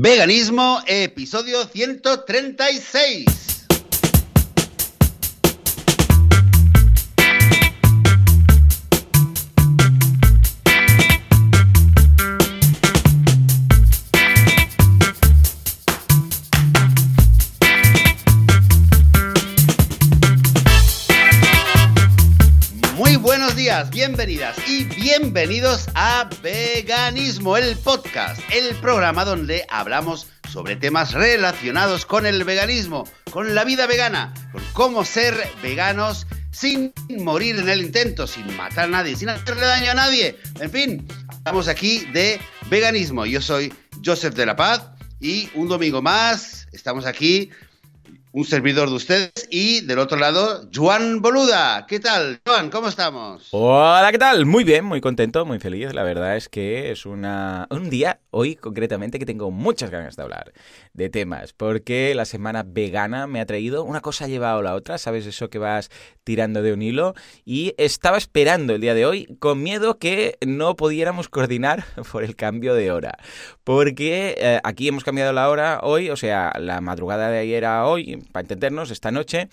Veganismo, episodio 136. Bienvenidas y bienvenidos a Veganismo, el podcast, el programa donde hablamos sobre temas relacionados con el veganismo, con la vida vegana, con cómo ser veganos sin morir en el intento, sin matar a nadie, sin hacerle daño a nadie. En fin, estamos aquí de veganismo. Yo soy Joseph de la Paz y un domingo más estamos aquí un servidor de ustedes y del otro lado, Juan Boluda. ¿Qué tal, Juan? ¿Cómo estamos? Hola, ¿qué tal? Muy bien, muy contento, muy feliz. La verdad es que es una, un día, hoy concretamente, que tengo muchas ganas de hablar de temas, porque la semana vegana me ha traído una cosa ha llevado a la otra, ¿sabes? Eso que vas tirando de un hilo. Y estaba esperando el día de hoy con miedo que no pudiéramos coordinar por el cambio de hora. Porque eh, aquí hemos cambiado la hora hoy, o sea, la madrugada de ayer a hoy, para entendernos, esta noche,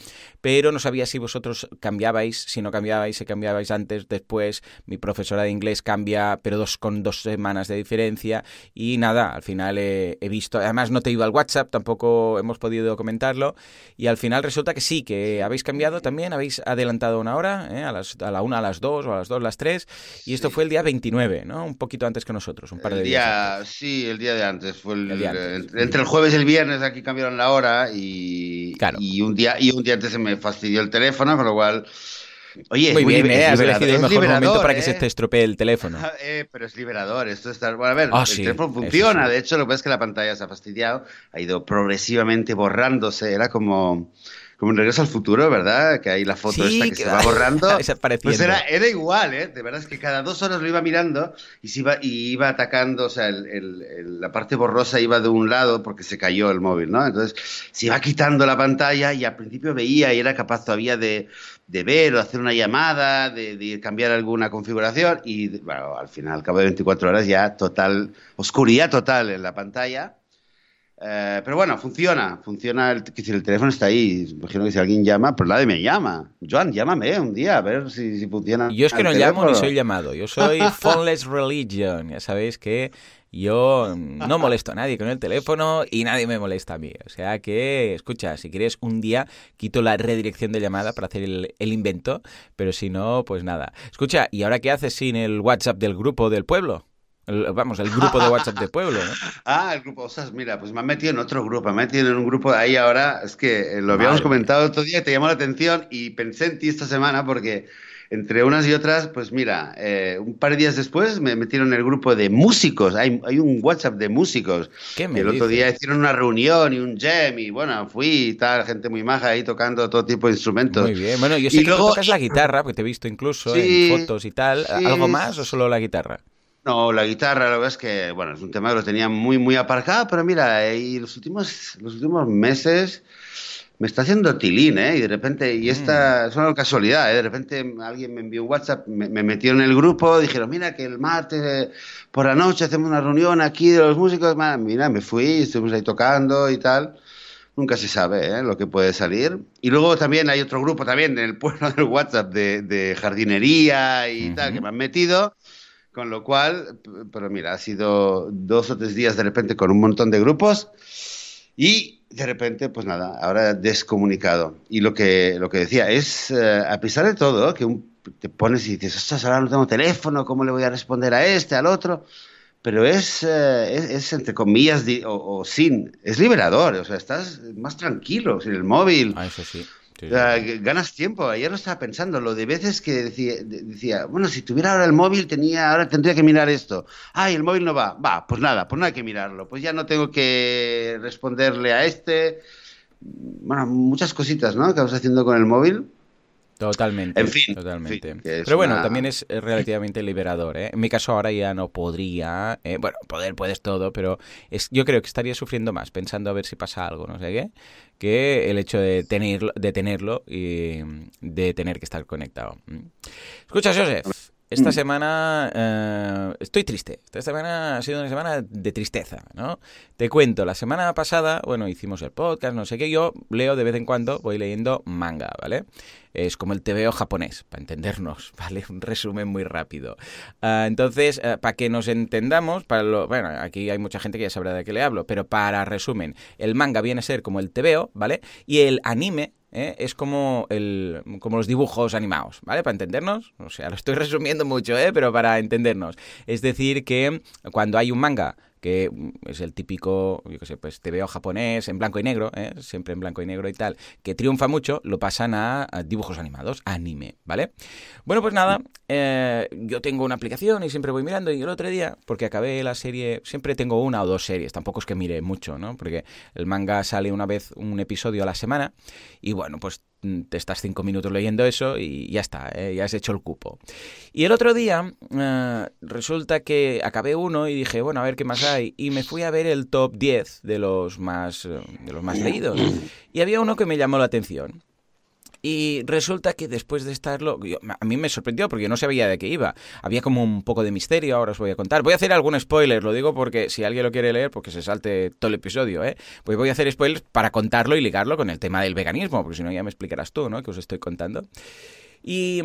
pero no sabía si vosotros cambiabais, si no cambiabais, si cambiabais antes, después. Mi profesora de inglés cambia, pero dos con dos semanas de diferencia. Y nada, al final he, he visto, además no te iba al WhatsApp, tampoco hemos podido comentarlo. Y al final resulta que sí, que habéis cambiado también, habéis adelantado una hora, ¿eh? a, las, a la una, a las dos, o a las dos, a las tres. Y esto fue el día 29, ¿no? Un poquito antes que nosotros, un par de el días. día, antes. sí, el día de antes. Fue el, El día antes. Entre, entre el jueves y el viernes aquí cambiaron la hora y, Claro. y, un día, y un día antes se me fastidió el teléfono, con lo cual... Oye, Muy es bien, ¿eh? es liberador- el es mejor momento para que ¿eh? se te estropee el teléfono. Eh, pero es liberador, esto está... Bueno, a ver, Ah, el sí, teléfono funciona, sí. de hecho lo que pasa es que la pantalla se ha fastidiado, ha ido progresivamente borrándose, era como... Como en Regreso al Futuro, ¿verdad? Que hay la foto Sí, esta que, que se va borrando. Pues era, era igual, ¿eh? De verdad es que cada dos horas lo iba mirando y, se iba, y iba atacando, o sea, el- el- el- la parte borrosa iba de un lado porque se cayó el móvil, ¿no? Entonces se iba quitando la pantalla y al principio veía y era capaz todavía de, de ver o hacer una llamada, de, de cambiar alguna configuración y, bueno, al final, al cabo de 24 horas ya total, oscuridad total en la pantalla. Eh, pero bueno, funciona, funciona, el, que si el teléfono está ahí, imagino que si alguien llama, pues nadie me llama. Joan, llámame un día a ver si, si funciona. Yo es que no llamo ni soy llamado. Yo soy phoneless religion. Ya sabéis que yo no molesto a nadie con el teléfono y nadie me molesta a mí. O sea que, escucha, si quieres un día quito la redirección de llamada para hacer el, el invento, pero si no, pues nada. Escucha, ¿y ahora qué haces sin el WhatsApp del grupo del pueblo? El- vamos, el grupo de WhatsApp del pueblo, ¿no? Ah, el grupo, ostras, mira, pues me han metido en otro grupo, me han metido en un grupo de ahí ahora, es que eh, lo habíamos Madre comentado otro día, te llamó la atención y pensé en ti esta semana porque entre unas y otras, pues mira, eh, un par de días después me metieron en el grupo de músicos, hay, hay un WhatsApp de músicos. ¿Qué me el otro día hicieron una reunión y un jam y bueno, fui y tal, gente muy maja ahí tocando todo tipo de instrumentos. Muy bien. Bueno, yo sé Y que luego- tocas la guitarra, porque te he visto incluso Sí, en fotos y tal. sí, ¿Algo más o solo la guitarra? No, la guitarra, la verdad es que, bueno, es un tema que lo tenía muy, muy aparcado, pero mira, eh, y los últimos, los últimos meses me está haciendo tilín, ¿eh? Y de repente, y esta es una casualidad, ¿eh? De repente alguien me envió un WhatsApp, me, me metió en el grupo, dijeron, mira, que el martes eh, por la noche hacemos una reunión aquí de los músicos, Ma, mira, me fui, estuvimos ahí tocando y tal. Nunca se sabe ¿eh? lo que puede salir. Y luego también hay otro grupo también en el pueblo del WhatsApp de, de jardinería y tal, que me han metido. Con lo cual, pero mira, ha sido dos o tres días de repente con un montón de grupos y de repente, pues nada, ahora descomunicado. Y lo que, lo que decía es, eh, a pesar de todo, que te pones y dices, ostras, ahora no tengo teléfono, ¿cómo le voy a responder a este, al otro? Pero es, eh, es, entre comillas o, o sin, es liberador, o sea, estás más tranquilo sin el móvil. Ah, eso sí. Sí, O sea, ganas tiempo. Ayer lo estaba pensando, lo de veces que decía, de- decía, bueno, si tuviera ahora el móvil, tenía, ahora tendría que mirar esto. Ay, el móvil no va. Va, pues nada, pues no hay que mirarlo. Pues ya no tengo que responderle a este. Bueno, muchas cositas, ¿no? Que vas haciendo con el móvil. Totalmente. En fin, totalmente. en fin, Pero bueno, una- también es relativamente liberador. ¿eh? En mi caso ahora ya no podría. eh, bueno, poder puedes todo, pero es, yo creo que estaría sufriendo más pensando a ver si pasa algo, no sé qué, que el hecho de tenerlo, de tenerlo y de tener que estar conectado. Mm. Escucha, Joseph. Esta semana eh, estoy triste. Esta semana ha sido una semana de tristeza, ¿no? Te cuento, la semana pasada, bueno, hicimos el podcast, no sé qué, yo leo de vez en cuando, voy leyendo manga, ¿vale? Es como el TVO japonés, para entendernos, ¿vale? Un resumen muy rápido. Ah, entonces, eh, para que nos entendamos, para lo, bueno, aquí hay mucha gente que ya sabrá de qué le hablo, pero para resumen, el manga viene a ser como el TVO, ¿vale? Y el anime ¿eh? es como, el, como los dibujos animados, ¿vale? Para entendernos. O sea, lo estoy resumiendo mucho, ¿eh? Pero para entendernos. Es decir, que cuando hay un manga que es el típico, yo qué sé, pues te veo japonés en blanco y negro, ¿eh? siempre en blanco y negro y tal, que triunfa mucho, lo pasan a, dibujos animados, anime, ¿vale? Bueno, pues nada, eh, yo tengo una aplicación y siempre voy mirando y el otro día, porque acabé la serie, siempre tengo una o dos series, tampoco es que mire mucho, ¿no? Porque el manga sale una vez un episodio a la semana y bueno, pues Mm, te estás cinco minutos leyendo eso y ya está, ¿eh? ya has hecho el cupo. Y el otro día eh, resulta que acabé uno y dije, bueno, a ver qué más hay. Y me fui a ver el top 10 de los más, eh, de los más leídos. Y había uno que me llamó la atención. Y resulta que después de estarlo, a mí me sorprendió porque no sabía de qué iba. Había como un poco de misterio, ahora os voy a contar. Voy a hacer algún spoiler, lo digo porque si alguien lo quiere leer, porque se salte todo el episodio, ¿eh? Pues voy a hacer spoilers para contarlo y ligarlo con el tema del veganismo, porque si no ya me explicarás tú, ¿no? Que os estoy contando. Y,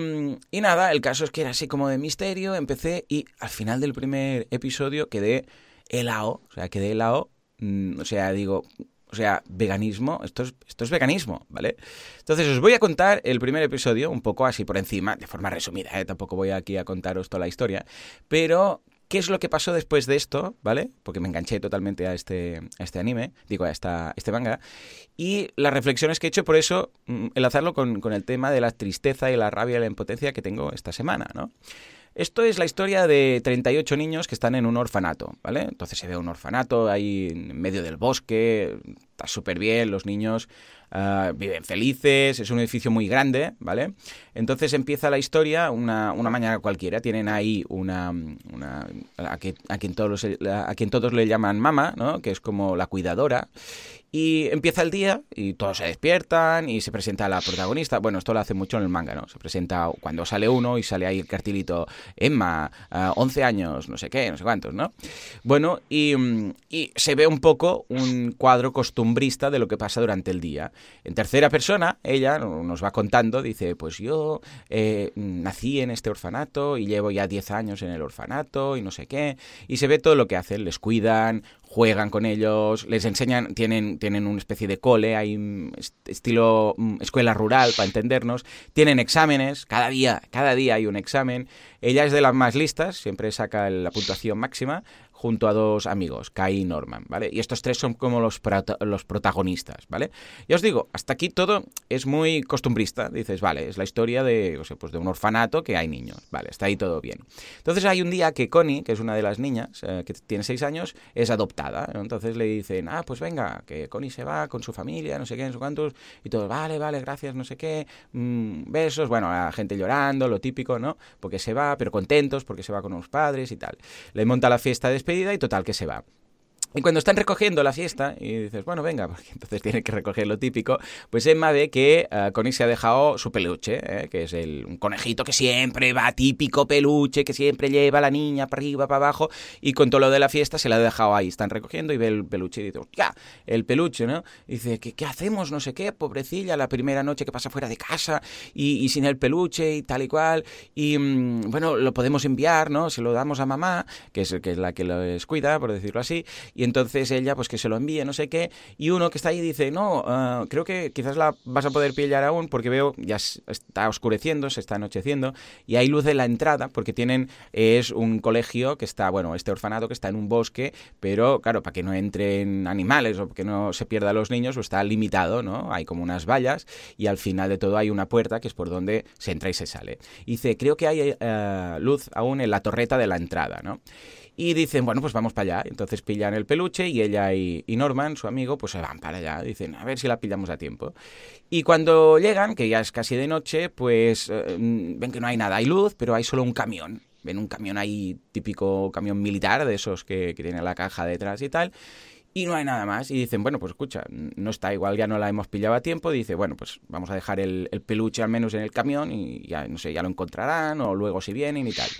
y, nada, el caso es que era así como de misterio, empecé y al final del primer episodio quedé helado, o sea, quedé helado, mm, o sea, digo, o sea, veganismo, esto es, esto es veganismo, ¿vale? Entonces os voy a contar el primer episodio, un poco así por encima, de forma resumida, ¿eh? tampoco voy aquí a contaros toda la historia, pero ¿qué es lo que pasó después de esto, ¿vale? Porque me enganché totalmente a este, este anime, digo, a esta, este manga, y las reflexiones que he hecho, por eso mm, enlazarlo con, con el tema de la tristeza y la rabia y la impotencia que tengo esta semana, ¿no? Esto es la historia de 38 niños que están en un orfanato, ¿vale? Entonces se ve un orfanato ahí en medio del bosque, está súper bien, los niños ah, viven felices, es un edificio muy grande, ¿vale? Entonces empieza la historia una, una mañana cualquiera, tienen ahí una... a, quien todos, a quien todos le llaman mamá, ¿no? Que es como la cuidadora, y empieza el día y todos se despiertan y se presenta la protagonista. Bueno, esto lo hace mucho en el manga, ¿no? Se presenta cuando sale uno y sale ahí el cartilito Emma, 11 años, no sé qué, no sé cuántos, ¿no? Bueno, y, y, se ve un poco un cuadro costumbrista de lo que pasa durante el día. En tercera persona, ella nos va contando, dice, pues yo eh, nací en este orfanato y llevo ya 10 años en el orfanato y no sé qué. Y se ve todo lo que hacen, les cuidan, juegan con ellos, les enseñan, tienen, tienen una especie de cole, hay estilo mm, escuela rural, para entendernos, tienen exámenes, cada día, cada día hay un examen. Ella es de las más listas, siempre saca la puntuación máxima, junto a dos amigos, Kai y Norman, ¿vale? Y estos tres son como los, los protagonistas, ¿vale? Ya os digo, hasta aquí todo es muy costumbrista. Dices, vale, es la historia de, o sea, pues de un orfanato que hay niños, vale, está ahí todo bien. Entonces hay un día que Connie, que es una de las niñas, eh, que tiene seis años, es adoptada. Entonces le dicen, ah, pues venga, que Connie se va con su familia, no sé qué, no sé cuántos, y todos, vale, vale, gracias, no sé qué, mm, besos, bueno, la gente llorando, lo típico, ¿no? Porque se va, pero contentos porque se va con los padres y tal. Le monta la fiesta de y total que se va. Y cuando están recogiendo la fiesta, y dices, bueno, venga, porque entonces tiene que recoger lo típico, pues Emma ve que uh, Connie se ha dejado su peluche, ¿eh? que es el, un conejito que siempre va, típico peluche, que siempre lleva a la niña para arriba, para abajo, y con todo lo de la fiesta se la ha dejado ahí. Están recogiendo y ve el peluche y dice, ya, el peluche, ¿no? Y dice, ¿qué, ¿qué, hacemos? No sé qué, pobrecilla, la primera noche que pasa fuera de casa y, sin el peluche y tal y cual. Y mmm, bueno, lo podemos enviar, ¿no? Se lo damos a mamá, que es, que es la que lo cuida, por decirlo así y entonces ella pues que se lo envíe, no sé qué, y uno que está ahí dice, no, uh, creo que quizás la vas a poder pillar aún porque veo ya está oscureciendo, se está anocheciendo, y hay luz en la entrada porque tienen, es un colegio que está, bueno, este orfanato que está en un bosque, pero claro, para que no entren animales o que no se pierdan los niños, pues está limitado, ¿no? Hay como unas vallas y al final de todo hay una puerta que es por donde se entra y se sale. Y dice, creo que hay uh, luz aún en la torreta de la entrada, ¿no? Y dicen, bueno, pues vamos para allá. Entonces pillan el peluche y ella y, Norman, su amigo, pues se van para allá. Dicen, a ver si la pillamos a tiempo. Y cuando llegan, que ya es casi de noche, pues eh, ven que no hay nada. Hay luz, pero hay solo un camión. Ven un camión ahí, típico camión militar, de esos que, que tiene la caja detrás y tal y no hay nada más. Y dicen, bueno, pues escucha, no está igual, ya no la hemos pillado a tiempo. Dice, bueno, pues vamos a dejar el, peluche al menos en el camión y ya, no sé, ya lo encontrarán o luego si vienen y tal.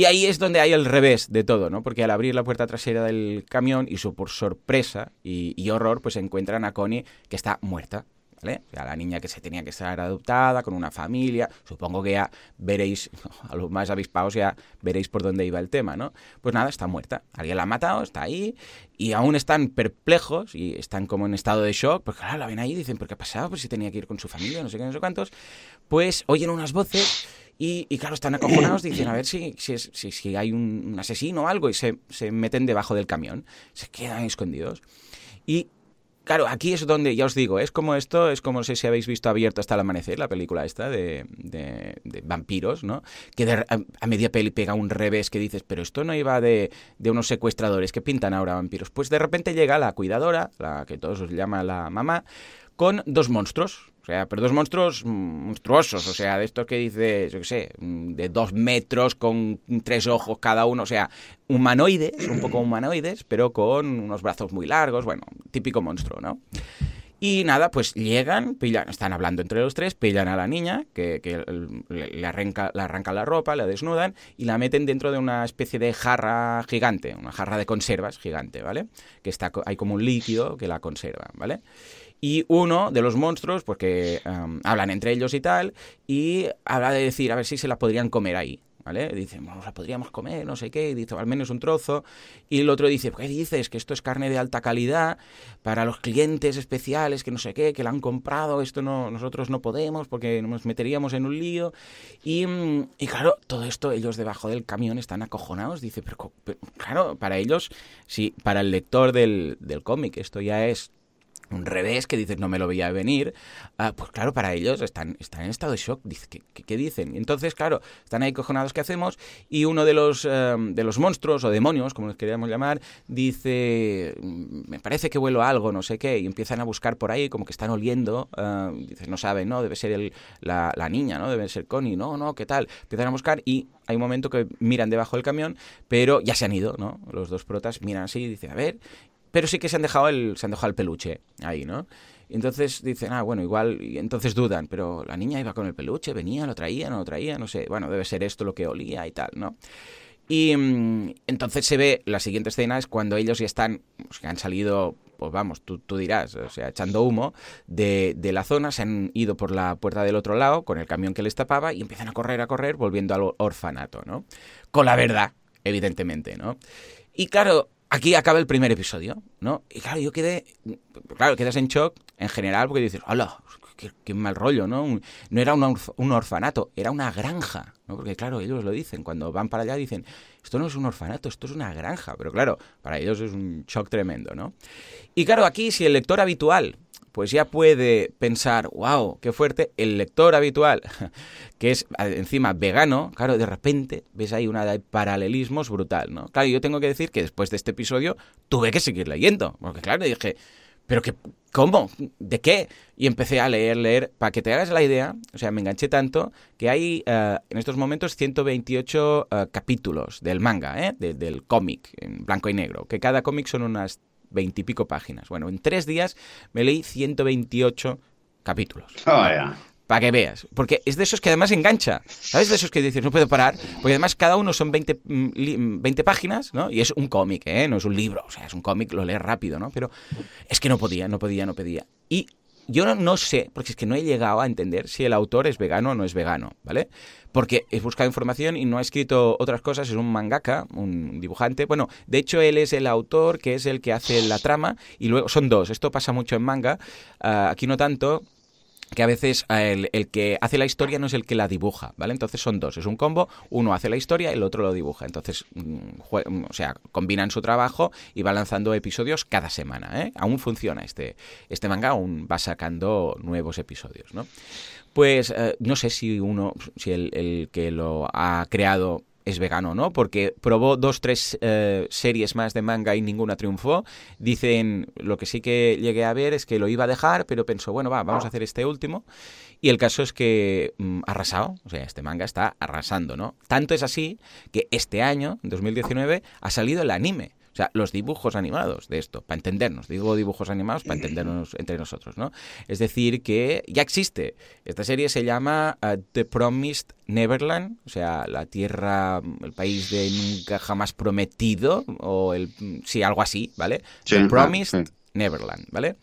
Y ahí es donde hay el revés de todo, ¿no? Porque al abrir la puerta trasera del camión y su por sorpresa y, horror, pues encuentran a Connie que está muerta. ¿vale? O sea, la niña que se tenía que estar adoptada, con una familia, supongo que ya veréis, a los más avispados ya veréis por dónde iba el tema, ¿no? Pues nada, está muerta. Alguien la ha matado, está ahí, y aún están perplejos y están como en estado de shock, porque claro, la ven ahí y dicen, ¿pero qué ha pasado? Pues si tenía que ir con su familia, no sé qué, no sé cuántos. Pues oyen unas voces y, claro, están acojonados, dicen, a ver si, si, si, si hay un, un, asesino o algo, y se, se meten debajo del camión, se quedan escondidos. Y Claro, aquí es donde, ya os digo, es como esto, es como si habéis visto Abierto hasta el amanecer, la película esta de, vampiros, ¿no? Que a, media peli pega un revés que dices, pero esto no iba de, de, unos secuestradores que pintan ahora vampiros. Pues de repente llega la cuidadora, la que todos os llama la mamá, con dos monstruos, o sea, pero dos monstruos monstruosos, o sea, de estos que dices, yo qué sé, de dos metros con tres ojos cada uno, o sea, humanoides, un poco humanoides, pero con unos brazos muy largos, bueno, típico monstruo, ¿no? Y nada, pues llegan, pillan, están hablando entre los tres, pillan a la niña, que, le, arranca, le arrancan la ropa, la desnudan y la meten dentro de una especie de jarra gigante, una jarra de conservas gigante, ¿vale? Que está, hay como un líquido que la conserva, ¿vale? Y uno de los monstruos, porque pues hablan entre ellos y tal, y habla de decir, a ver si se la podrían comer ahí. ¿Vale? Dice, bueno, la podríamos comer, no sé qué, dice, al menos un trozo. Y el otro dice, ¿qué dices? Que esto es carne de alta calidad para los clientes especiales, que no sé qué, que la han comprado, esto no, nosotros no podemos porque nos meteríamos en un lío. Y, y claro, todo esto, ellos debajo del camión están acojonados. Dice, pero, claro, para ellos, sí, para el lector del, del cómic, esto ya es un revés que dices no me lo veía venir, ah, pues claro, para ellos están, están en estado de shock. ¿qué, qué, dicen? entonces, claro, están ahí cojonados, ¿qué hacemos? Y uno de los, em, de los monstruos o demonios, como los queríamos llamar, dice, me parece que vuelo algo, no sé qué, y empiezan a buscar por ahí, como que están oliendo, uh, no saben, ¿no? Debe ser el, la, la, niña, ¿no? Debe ser Connie, no, no, ¿qué tal? Empiezan a buscar y hay un momento que miran debajo del camión, pero ya se han ido, ¿no? Los dos protas miran así y dicen, a ver, pero sí que se han dejado el, se han dejado el peluche ahí, ¿no? Y entonces dicen, ah, bueno, igual, y entonces dudan, pero la niña iba con el peluche, venía, lo traía, no lo traía, no sé, bueno, debe ser esto lo que olía y tal, ¿no? Y mm, entonces se ve, la siguiente escena es cuando ellos ya están, que han salido, pues vamos, tú, tú, dirás, o sea, echando humo de, de, la zona, se han ido por la puerta del otro lado con el camión que les tapaba y empiezan a correr, a correr, volviendo al orfanato, ¿no? Con la verdad, evidentemente, ¿no? Y claro, aquí acaba el primer episodio, ¿no? Y claro, yo quedé, claro, quedas en shock en general porque dices, hola, qué, mal rollo, ¿no? no era un, orfanato, era una granja, ¿no? Porque claro, ellos lo dicen, cuando van para allá dicen, esto no es un orfanato, esto es una granja, pero claro, para ellos es un shock tremendo, ¿no? Y claro, aquí si el lector habitual pues ya puede pensar, wow, qué fuerte, el lector habitual, que es encima vegano, claro, de repente ves ahí una de paralelismos brutal, ¿no? Claro, yo tengo que decir que después de este episodio tuve que seguir leyendo, porque claro, dije, pero que, ¿cómo? ¿De qué? Y empecé a leer, leer, para que te hagas la idea, o sea, me enganché tanto que hay eh, en estos momentos 128 uh, eh, capítulos del manga, ¿eh? del cómic, en blanco y negro, que cada cómic son unas veintipico páginas. Bueno, en tres días me leí 128 capítulos. Oh, Para que veas. Porque es de esos que además engancha. ¿Sabes? De esos que dices, no puedo parar. Porque además cada uno son 20, 20 mm, páginas, ¿no? Y es un cómic, ¿eh? No es un libro. O sea, es un cómic, lo lees rápido, ¿no? Pero es que no podía, no podía, no podía. Y yo no, sé, porque es que no he llegado a entender si el autor es vegano o no es vegano, ¿vale? Porque he buscado información y no ha escrito otras cosas, es un mangaka, un dibujante. Bueno, de hecho él es el autor que es el que hace la trama y luego son dos. Esto pasa mucho en manga, uh, aquí no tanto, que a veces eh, el, que hace la historia no es el que la dibuja, ¿vale? Entonces son dos, es un combo, uno hace la historia el otro lo dibuja. Entonces, mm, mm, o sea, combinan su trabajo y va lanzando episodios cada semana, ¿eh? Aún funciona este, este manga, aún va sacando nuevos episodios, ¿no? Pues eh, no sé si uno, si el, el que lo ha creado es vegano, ¿no? Porque probó dos, tres eh, series más de manga y ninguna triunfó. Dicen, lo que sí que llegué a ver es que lo iba a dejar, pero pensó, bueno, va, vamos a hacer este último. Y el caso es que mm, arrasado, o sea, este manga está arrasando, ¿no? Tanto es así que este año, en 2019, ha salido el anime. O sea, los dibujos animados de esto, para entendernos. Digo dibujos animados para entendernos entre nosotros, ¿no? Es decir, que ya existe. Esta serie se llama uh, The Promised Neverland, o sea, la tierra, el país de nunca jamás prometido, o el, sí, algo así, ¿vale? The Promised Neverland, ¿vale?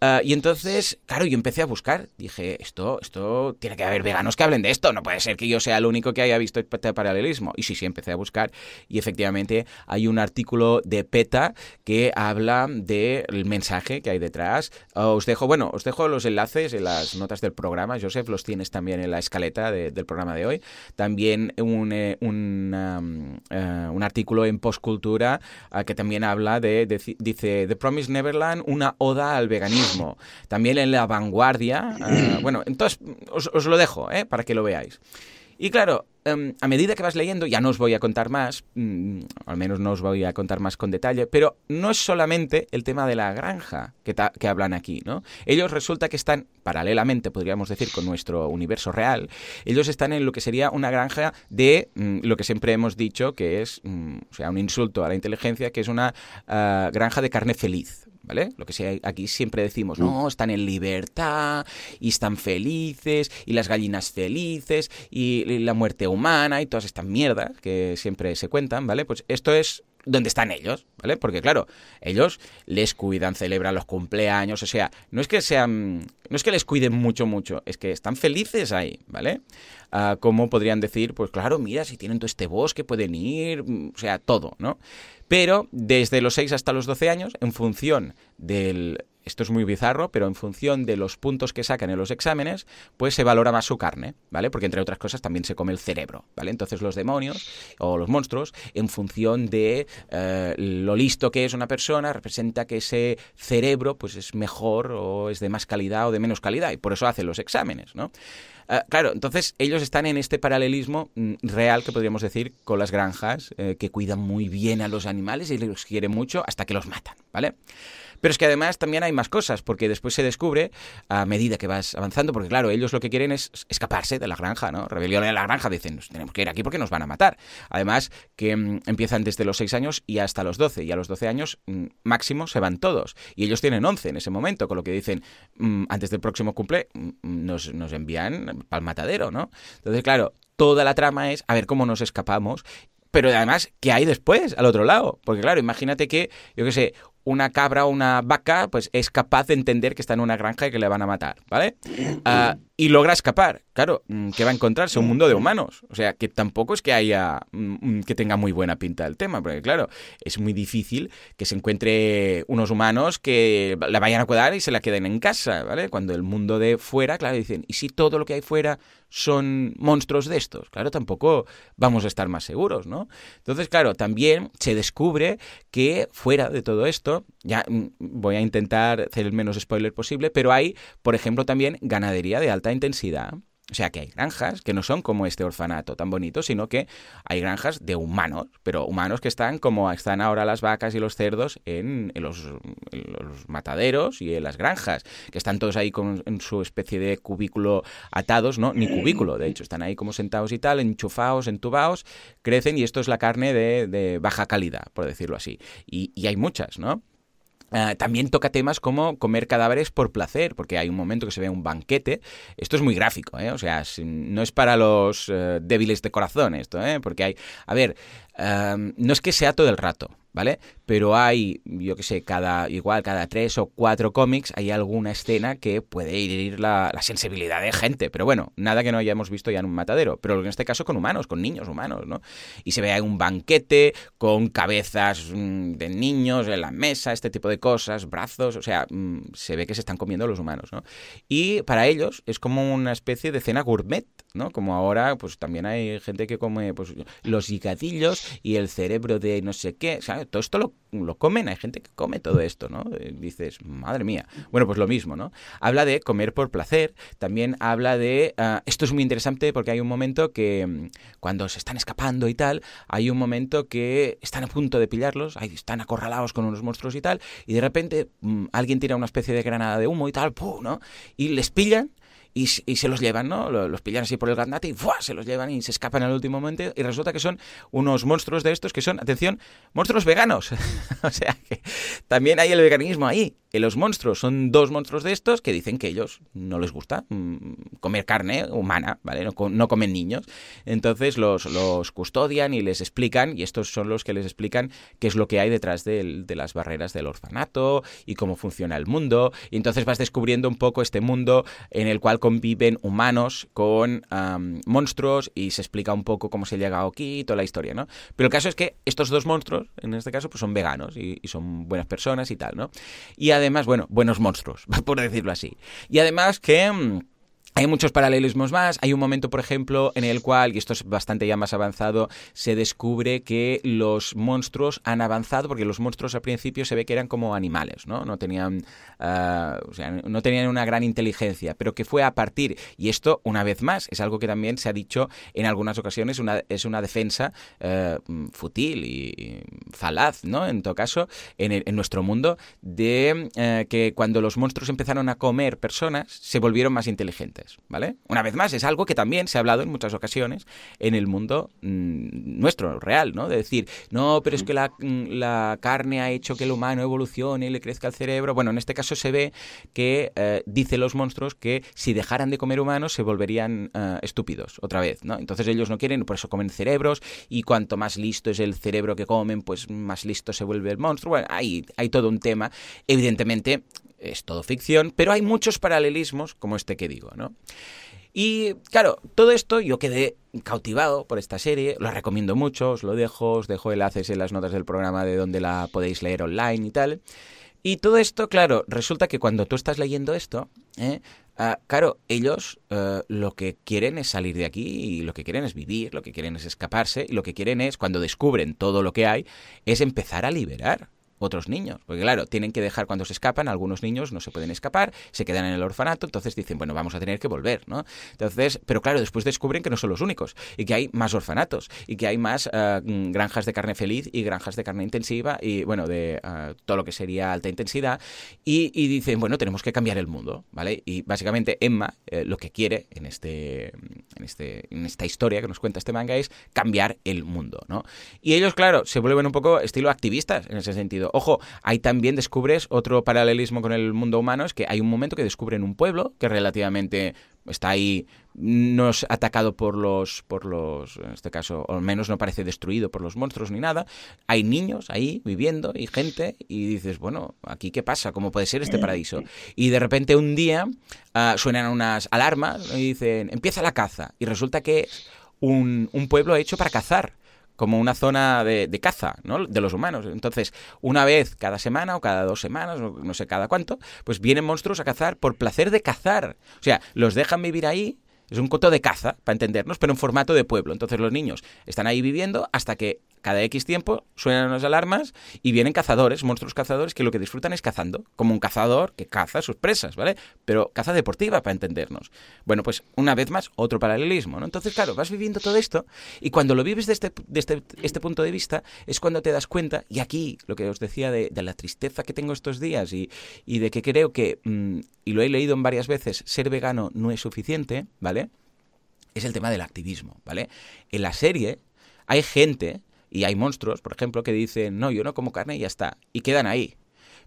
Uh, y entonces, claro, yo empecé a buscar. Dije, esto, esto, tiene que haber veganos que hablen de esto. No puede ser que yo sea el único que haya visto este paralelismo. Y sí, sí, empecé a buscar. Y efectivamente hay un artículo de PETA que habla del mensaje que hay detrás. Uh, os dejo, bueno, os dejo los enlaces en las notas del programa. Joseph, los tienes también en la escaleta de, del programa de hoy. También un, eh, un, uh, un, artículo en Postcultura que también habla de, de, dice, The Promised Neverland, una oda al veganismo también en La Vanguardia. Uh, bueno, entonces os, os, lo dejo ¿eh? para que lo veáis. Y claro, um, a medida que vas leyendo, ya no os voy a contar más, um, al menos no os voy a contar más con detalle, pero no es solamente el tema de la granja que, que, hablan aquí, ¿no? Ellos resulta que están, paralelamente, podríamos decir, con nuestro universo real, ellos están en lo que sería una granja de um, lo que siempre hemos dicho que es, o sea, un insulto a la inteligencia, que es una uh, granja de carne feliz, ¿vale? Lo que sea, aquí siempre decimos, no, están en libertad y están felices y las gallinas felices y, y la muerte humana y todas estas mierdas que siempre se cuentan, ¿vale? Pues esto es donde están ellos, ¿vale? Porque claro, ellos les cuidan, celebran los cumpleaños, o sea, no es que sean, no es que les cuiden mucho, mucho, es que están felices ahí, ¿vale? Uh, como podrían decir, pues claro, mira, si tienen todo este bosque pueden ir, o sea, todo, ¿no? Pero desde los 6 hasta los 12 años, en función del esto es muy bizarro, pero en función de los puntos que sacan en los exámenes, pues se valora más su carne, ¿vale? Porque entre otras cosas también se come el cerebro, ¿vale? Entonces los demonios o los monstruos, en función de eh, lo listo que es una persona, representa que ese cerebro pues es mejor o es de más calidad o de menos calidad y por eso hacen los exámenes, ¿no? Uh, claro, entonces ellos están en este paralelismo mm, real que podríamos decir con las granjas eh, que cuidan muy bien a los animales y los quieren mucho hasta que los matan, ¿vale? Pero es que además también hay más cosas, porque después se descubre, a medida que vas avanzando, porque claro, ellos lo que quieren es escaparse de la granja, ¿no? Rebelión en la granja, dicen, tenemos que ir aquí porque nos van a matar. Además, que mmm, empiezan desde los 6 años y hasta los 12, y a los 12 años mmm, máximo se van todos. Y ellos tienen 11 en ese momento, con lo que dicen, mmm, antes del próximo cumple, nos, nos envían al matadero, ¿no? Entonces, claro, toda la trama es a ver cómo nos escapamos pero además, ¿qué hay después, al otro lado? Porque claro, imagínate que, yo qué sé, una cabra o una vaca, pues es capaz de entender que está en una granja y que le van a matar, ¿vale? Uh, y logra escapar. Claro, mm, ¿qué va a encontrarse? Un mundo de humanos. O sea, que tampoco es que haya, mm, que tenga muy buena pinta el tema, porque claro, es muy difícil que se encuentre unos humanos que la vayan a cuidar y se la queden en casa, ¿vale? Cuando el mundo de fuera, claro, dicen, ¿y si todo lo que hay fuera son monstruos de estos? Claro, tampoco vamos a estar más seguros, ¿no? Entonces, claro, también se descubre que fuera de todo esto, ya mm, voy a intentar hacer el menos spoiler posible, pero hay, por ejemplo, también ganadería de alta intensidad. O sea que hay granjas que no son como este orfanato tan bonito, sino que hay granjas de humanos, pero humanos que están como están ahora las vacas y los cerdos en, los, en los, mataderos y en las granjas, que están todos ahí con, en su especie de cubículo atados, ¿no? Ni cubículo, de hecho, están ahí como sentados y tal, enchufados, entubados, crecen y esto es la carne de, de baja calidad, por decirlo así. Y, y hay muchas, ¿no? Uh, también toca temas como comer cadáveres por placer, porque hay un momento que se ve un banquete. Esto es muy gráfico, ¿eh? O sea, no es para los uh, débiles de corazón esto, ¿eh? Porque hay... A ver, uh, no es que sea todo el rato, ¿vale? Pero hay, yo que sé, cada, igual cada tres o cuatro cómics hay alguna escena que puede ir la, la, sensibilidad de gente. Pero bueno, nada que no hayamos visto ya en un matadero. Pero en este caso con humanos, con niños humanos, ¿no? Y se ve ahí un banquete con cabezas mmm, de niños en la mesa, este tipo de cosas, brazos, o sea, mmm, se ve que se están comiendo los humanos, ¿no? Y para ellos es como una especie de cena gourmet, ¿no? Como ahora, pues también hay gente que come pues, los higadillos y el cerebro de no sé qué, ¿sabes? Todo esto lo, lo, comen, hay gente que come todo esto, ¿no? Dices, madre mía. Bueno, pues lo mismo, ¿no? Habla de comer por placer, también habla de... Uh, esto es muy interesante porque hay un momento que cuando se están escapando y tal, hay un momento que están a punto de pillarlos, ahí están acorralados con unos monstruos y tal, y de repente um, alguien tira una especie de granada de humo y tal, ¡pum! ¿no? Y les pillan y, se los llevan, ¿no? Los, pillan así por el gaznate y se los llevan y se escapan al último momento y resulta que son unos monstruos de estos que son, atención, monstruos veganos. o sea que también hay el veganismo ahí. Los monstruos son dos monstruos de estos que dicen que ellos no les gusta mm, comer carne humana, ¿vale? No, comen niños. Entonces los, los, custodian y les explican, y estos son los que les explican qué es lo que hay detrás de, de las barreras del orfanato y cómo funciona el mundo. Y entonces vas descubriendo un poco este mundo en el cual conviven humanos con monstruos y se explica un poco cómo se llega aquí y toda la historia, ¿no? Pero el caso es que estos dos monstruos, en este caso, pues son veganos y, y son buenas personas y tal, ¿no? Y además, bueno, buenos monstruos, por decirlo así. Y además que mm, hay muchos paralelismos más. Hay un momento, por ejemplo, en el cual, y esto es bastante ya más avanzado, se descubre que los monstruos han avanzado, porque los monstruos al principio se ve que eran como animales, ¿no? No tenían, ah, o sea, no tenían una gran inteligencia, pero que fue a partir, y esto, una vez más, es algo que también se ha dicho en algunas ocasiones, una, es una defensa eh, fútil y falaz, ¿no? En todo caso, en, en nuestro mundo, de eh, que cuando los monstruos empezaron a comer personas, se volvieron más inteligentes. ¿Vale? Una vez más, es algo que también se ha hablado en muchas ocasiones en el mundo mm, nuestro, real, ¿no? De decir, no, pero es que mm, la, carne ha hecho que el humano evolucione y le crezca el cerebro. Bueno, en este caso se ve que eh, dicen los monstruos que si dejaran de comer humanos se volverían eh, estúpidos otra vez, ¿no? Entonces ellos no quieren, por eso comen cerebros y cuanto más listo es el cerebro que comen, pues más listo se vuelve el monstruo. Bueno, hay, hay todo un tema. Evidentemente, es todo ficción, pero hay muchos paralelismos como este que digo, ¿no? Y claro, todo esto yo quedé cautivado por esta serie, lo recomiendo mucho, os lo dejo, os dejo enlaces en las notas del programa de donde la podéis leer online y tal. Y todo esto, claro, resulta que cuando tú estás leyendo esto, ¿eh? Ah, claro, ellos eh, lo que quieren es salir de aquí y lo que quieren es vivir, lo que quieren es escaparse y lo que quieren es, cuando descubren todo lo que hay, es empezar a liberar otros niños. Porque claro, tienen que dejar cuando se escapan, algunos niños no se pueden escapar, se quedan en el orfanato, entonces dicen, bueno, vamos a tener que volver, ¿no? Entonces, pero claro, después descubren que no son los únicos y que hay más orfanatos y que hay más eh, granjas de carne feliz y granjas de carne intensiva y, bueno, de eh, todo lo que sería alta intensidad y, dicen, bueno, tenemos que cambiar el mundo, ¿vale? Y básicamente Emma eh, lo que quiere en, este, en, este, en esta historia que nos cuenta este manga es cambiar el mundo, ¿no? Y ellos, claro, se vuelven un poco estilo activistas en ese sentido. Ojo, ahí también descubres otro paralelismo con el mundo humano, es que hay un momento que descubren un pueblo que relativamente está ahí no es atacado por los por los en este caso o al menos no parece destruido por los monstruos ni nada. Hay niños ahí viviendo y gente y dices bueno aquí qué pasa cómo puede ser este paraíso y de repente un día ah, suenan unas alarmas y dicen empieza la caza y resulta que es un, un pueblo hecho para cazar como una zona de, caza, ¿no? De los humanos. Entonces, una vez cada semana o cada dos semanas, no sé cada cuánto, pues vienen monstruos a cazar por placer de cazar. O sea, los dejan vivir ahí es un coto de caza, para entendernos, pero en formato de pueblo. Entonces los niños están ahí viviendo hasta que cada X tiempo suenan las alarmas y vienen cazadores, monstruos cazadores, que lo que disfrutan es cazando, como un cazador que caza sus presas, ¿vale? Pero caza deportiva, para entendernos. Bueno, pues una vez más, otro paralelismo, ¿no? Entonces, claro, vas viviendo todo esto y cuando lo vives desde, este, este punto de vista es cuando te das cuenta, y aquí lo que os decía de, la tristeza que tengo estos días y, de que creo que, mm, y lo he leído en varias veces, ser vegano no es suficiente, ¿vale? Es el tema del activismo, ¿vale? En la serie hay gente y hay monstruos, por ejemplo, que dicen, no, yo no como carne y ya está. Y quedan ahí.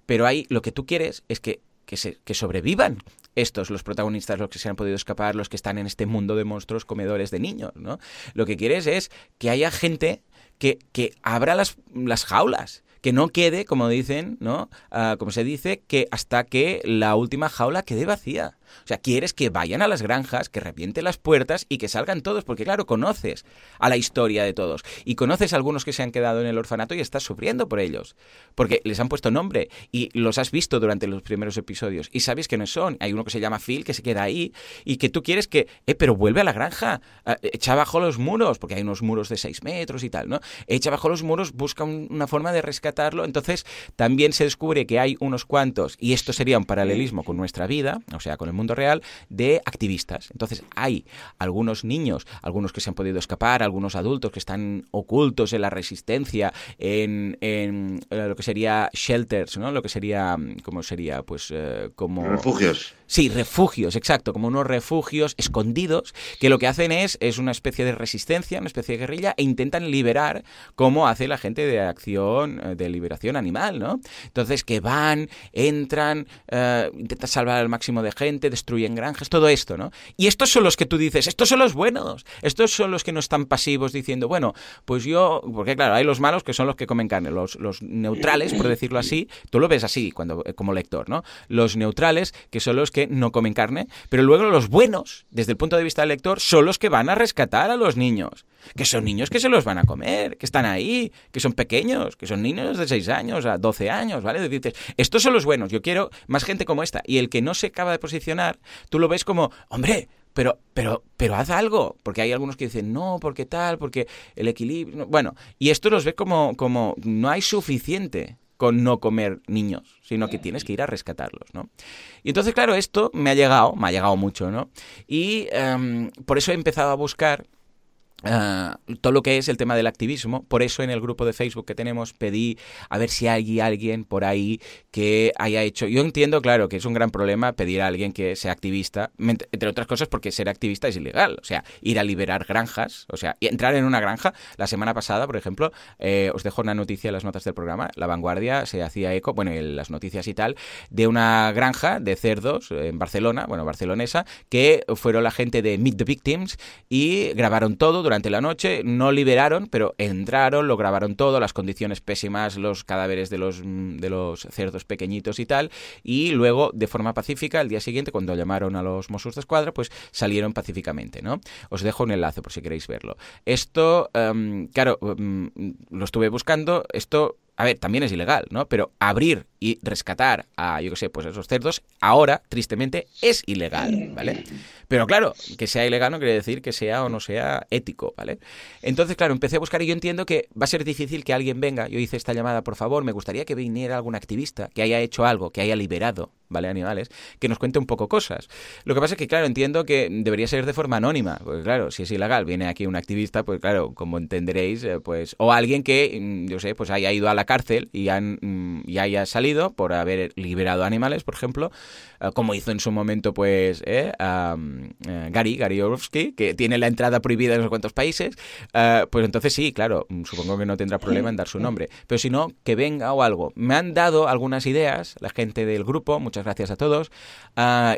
Pero ahí lo que tú quieres es que, que, se, que sobrevivan estos, los protagonistas, los que se han podido escapar, los que están en este mundo de monstruos comedores de niños, ¿no? Lo que quieres es que haya gente que, que abra las, las jaulas que no quede, como dicen, ¿no? Ah, como se dice, que hasta que la última jaula quede vacía. O sea, quieres que vayan a las granjas, que revienten las puertas y que salgan todos, porque claro, conoces a la historia de todos. Y conoces a algunos que se han quedado en el orfanato y estás sufriendo por ellos. Porque les han puesto nombre y los has visto durante los primeros episodios y sabes que no son. Hay uno que se llama Phil, que se queda ahí y que tú quieres que, eh, pero vuelve a la granja, ah, echa bajo los muros, porque hay unos muros de 6 metros y tal, ¿no? Echa bajo los muros, busca una forma de rescatarlo. Entonces, también se descubre que hay unos cuantos, y esto sería un paralelismo con nuestra vida, o sea, con el mundo real de activistas. Entonces hay algunos niños, algunos que se han podido escapar, algunos adultos que están ocultos en la resistencia, en, en lo que sería shelters, ¿no? Lo que sería, ¿cómo sería? Pues como... Refugios. Sí, refugios, exacto, como unos refugios escondidos que lo que hacen es, es una especie de resistencia, una especie de guerrilla e intentan liberar como hace la gente de acción eh, de liberación animal, ¿no? Entonces que van, entran, eh, intentan salvar al máximo de gente, destruyen granjas, todo esto, ¿no? Y estos son los que tú dices, estos son los buenos, estos son los que no están pasivos diciendo, bueno, pues yo, porque claro, hay los malos que son los que comen carne, los, los neutrales, por decirlo así, tú lo ves así cuando como lector, ¿no? Los neutrales que son los que que no comen carne, pero luego los buenos, desde el punto de vista del lector, son los que van a rescatar a los niños. Que son niños que se los van a comer, que están ahí, que son pequeños, que son niños de 6 años a 12 años, ¿vale? Dices, estos son los buenos, yo quiero más gente como esta. Y el que no se acaba de posicionar, tú lo ves como, hombre, pero, pero, pero haz algo, porque hay algunos que dicen, no, porque tal, porque el equilibrio, bueno, y esto los ve como, como no hay suficiente con no comer niños, sino que tienes que ir a rescatarlos, ¿no? Y entonces, claro, esto me ha llegado, me ha llegado mucho, ¿no? Y em, por eso he empezado a buscar Ah, todo lo que es el tema del activismo. Por eso en el grupo de Facebook que tenemos pedí a ver si hay alguien por ahí que haya hecho... Yo entiendo, claro, que es un gran problema pedir a alguien que sea activista, entre otras cosas porque ser activista es ilegal. O sea, ir a liberar granjas, o sea, entrar en una granja. La semana pasada, por ejemplo, eh, os dejo una noticia en las notas del programa. La vanguardia se hacía eco, bueno, en las noticias y tal, de una granja de cerdos en Barcelona, bueno, barcelonesa, que fueron la gente de Meet the Victims y grabaron todo durante la noche, no liberaron, pero entraron, lo grabaron todo, las condiciones pésimas, los cadáveres de los, mm, de los cerdos pequeñitos y tal, y luego, de forma pacífica, el día siguiente, cuando llamaron a los Mossos de Escuadra, pues salieron pacíficamente, ¿no? Os dejo un enlace por si queréis verlo. Esto, em, claro, em, lo estuve buscando, esto a ver, también es ilegal, ¿no? Pero abrir y rescatar a, yo qué sé, pues esos cerdos, ahora, tristemente, es ilegal, ¿vale? Pero claro, que sea ilegal no quiere decir que sea o no sea ético, ¿vale? Entonces, claro, empecé a buscar y yo entiendo que va a ser difícil que alguien venga. Yo hice esta llamada, por favor, me gustaría que viniera algún activista que haya hecho algo, que haya liberado, ¿vale? Animales, que nos cuente un poco cosas. Lo que pasa es que, claro, entiendo que debería ser de forma anónima, porque claro, si es ilegal, viene aquí un activista, pues claro, como entenderéis, eh, pues, o alguien que, mm, yo sé, pues haya ido a la cárcel y, han, mm, y haya salido por haber liberado animales, por ejemplo, eh, como hizo en su momento, pues, eh, eh, Gary, Gary Orlovsky, que tiene la entrada prohibida en unos cuantos países, pues entonces sí, claro, mm, supongo que no tendrá problema en dar su nombre. Pero si no, que venga o algo. Me han dado algunas ideas, la gente del grupo, muchas gracias a todos,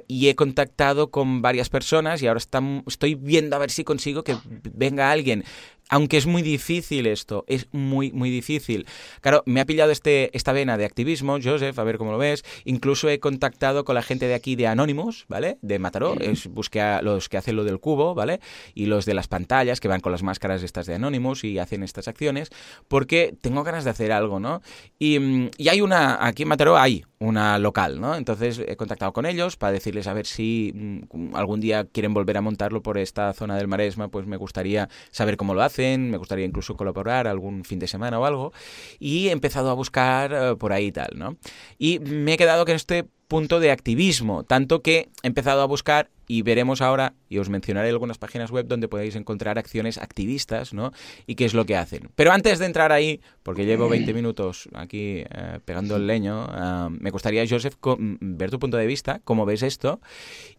y he contactado con varias personas y ahora estoy viendo a ver si consigo que venga alguien aunque es muy difícil esto, es muy, muy difícil. Claro, me ha pillado este, esta vena de activismo, Joseph, a ver cómo lo ves. Incluso he contactado con la gente de aquí de Anonymous, ¿vale? De Mataró, es, busqué a los que hacen lo del cubo, ¿vale? Y los de las pantallas, que van con las máscaras estas de Anonymous y hacen estas acciones, porque tengo ganas de hacer algo, ¿no? Y, mm, y hay una, aquí en Mataró hay una local, ¿no? Entonces he contactado con ellos para decirles a ver si mm, algún día quieren volver a montarlo por esta zona del Maresma, pues me gustaría saber cómo lo hacen me gustaría incluso colaborar algún fin de semana o algo, y he empezado a buscar eh, por ahí tal, ¿no? Y me he quedado con este punto de activismo, tanto que he empezado a buscar y veremos ahora, y os mencionaré algunas páginas web donde podéis encontrar acciones activistas, ¿no? Y qué es lo que hacen. Pero antes de entrar ahí, porque llevo 20 minutos aquí eh, pegando el leño, eh, me gustaría, Joseph, ver tu punto de vista, cómo ves esto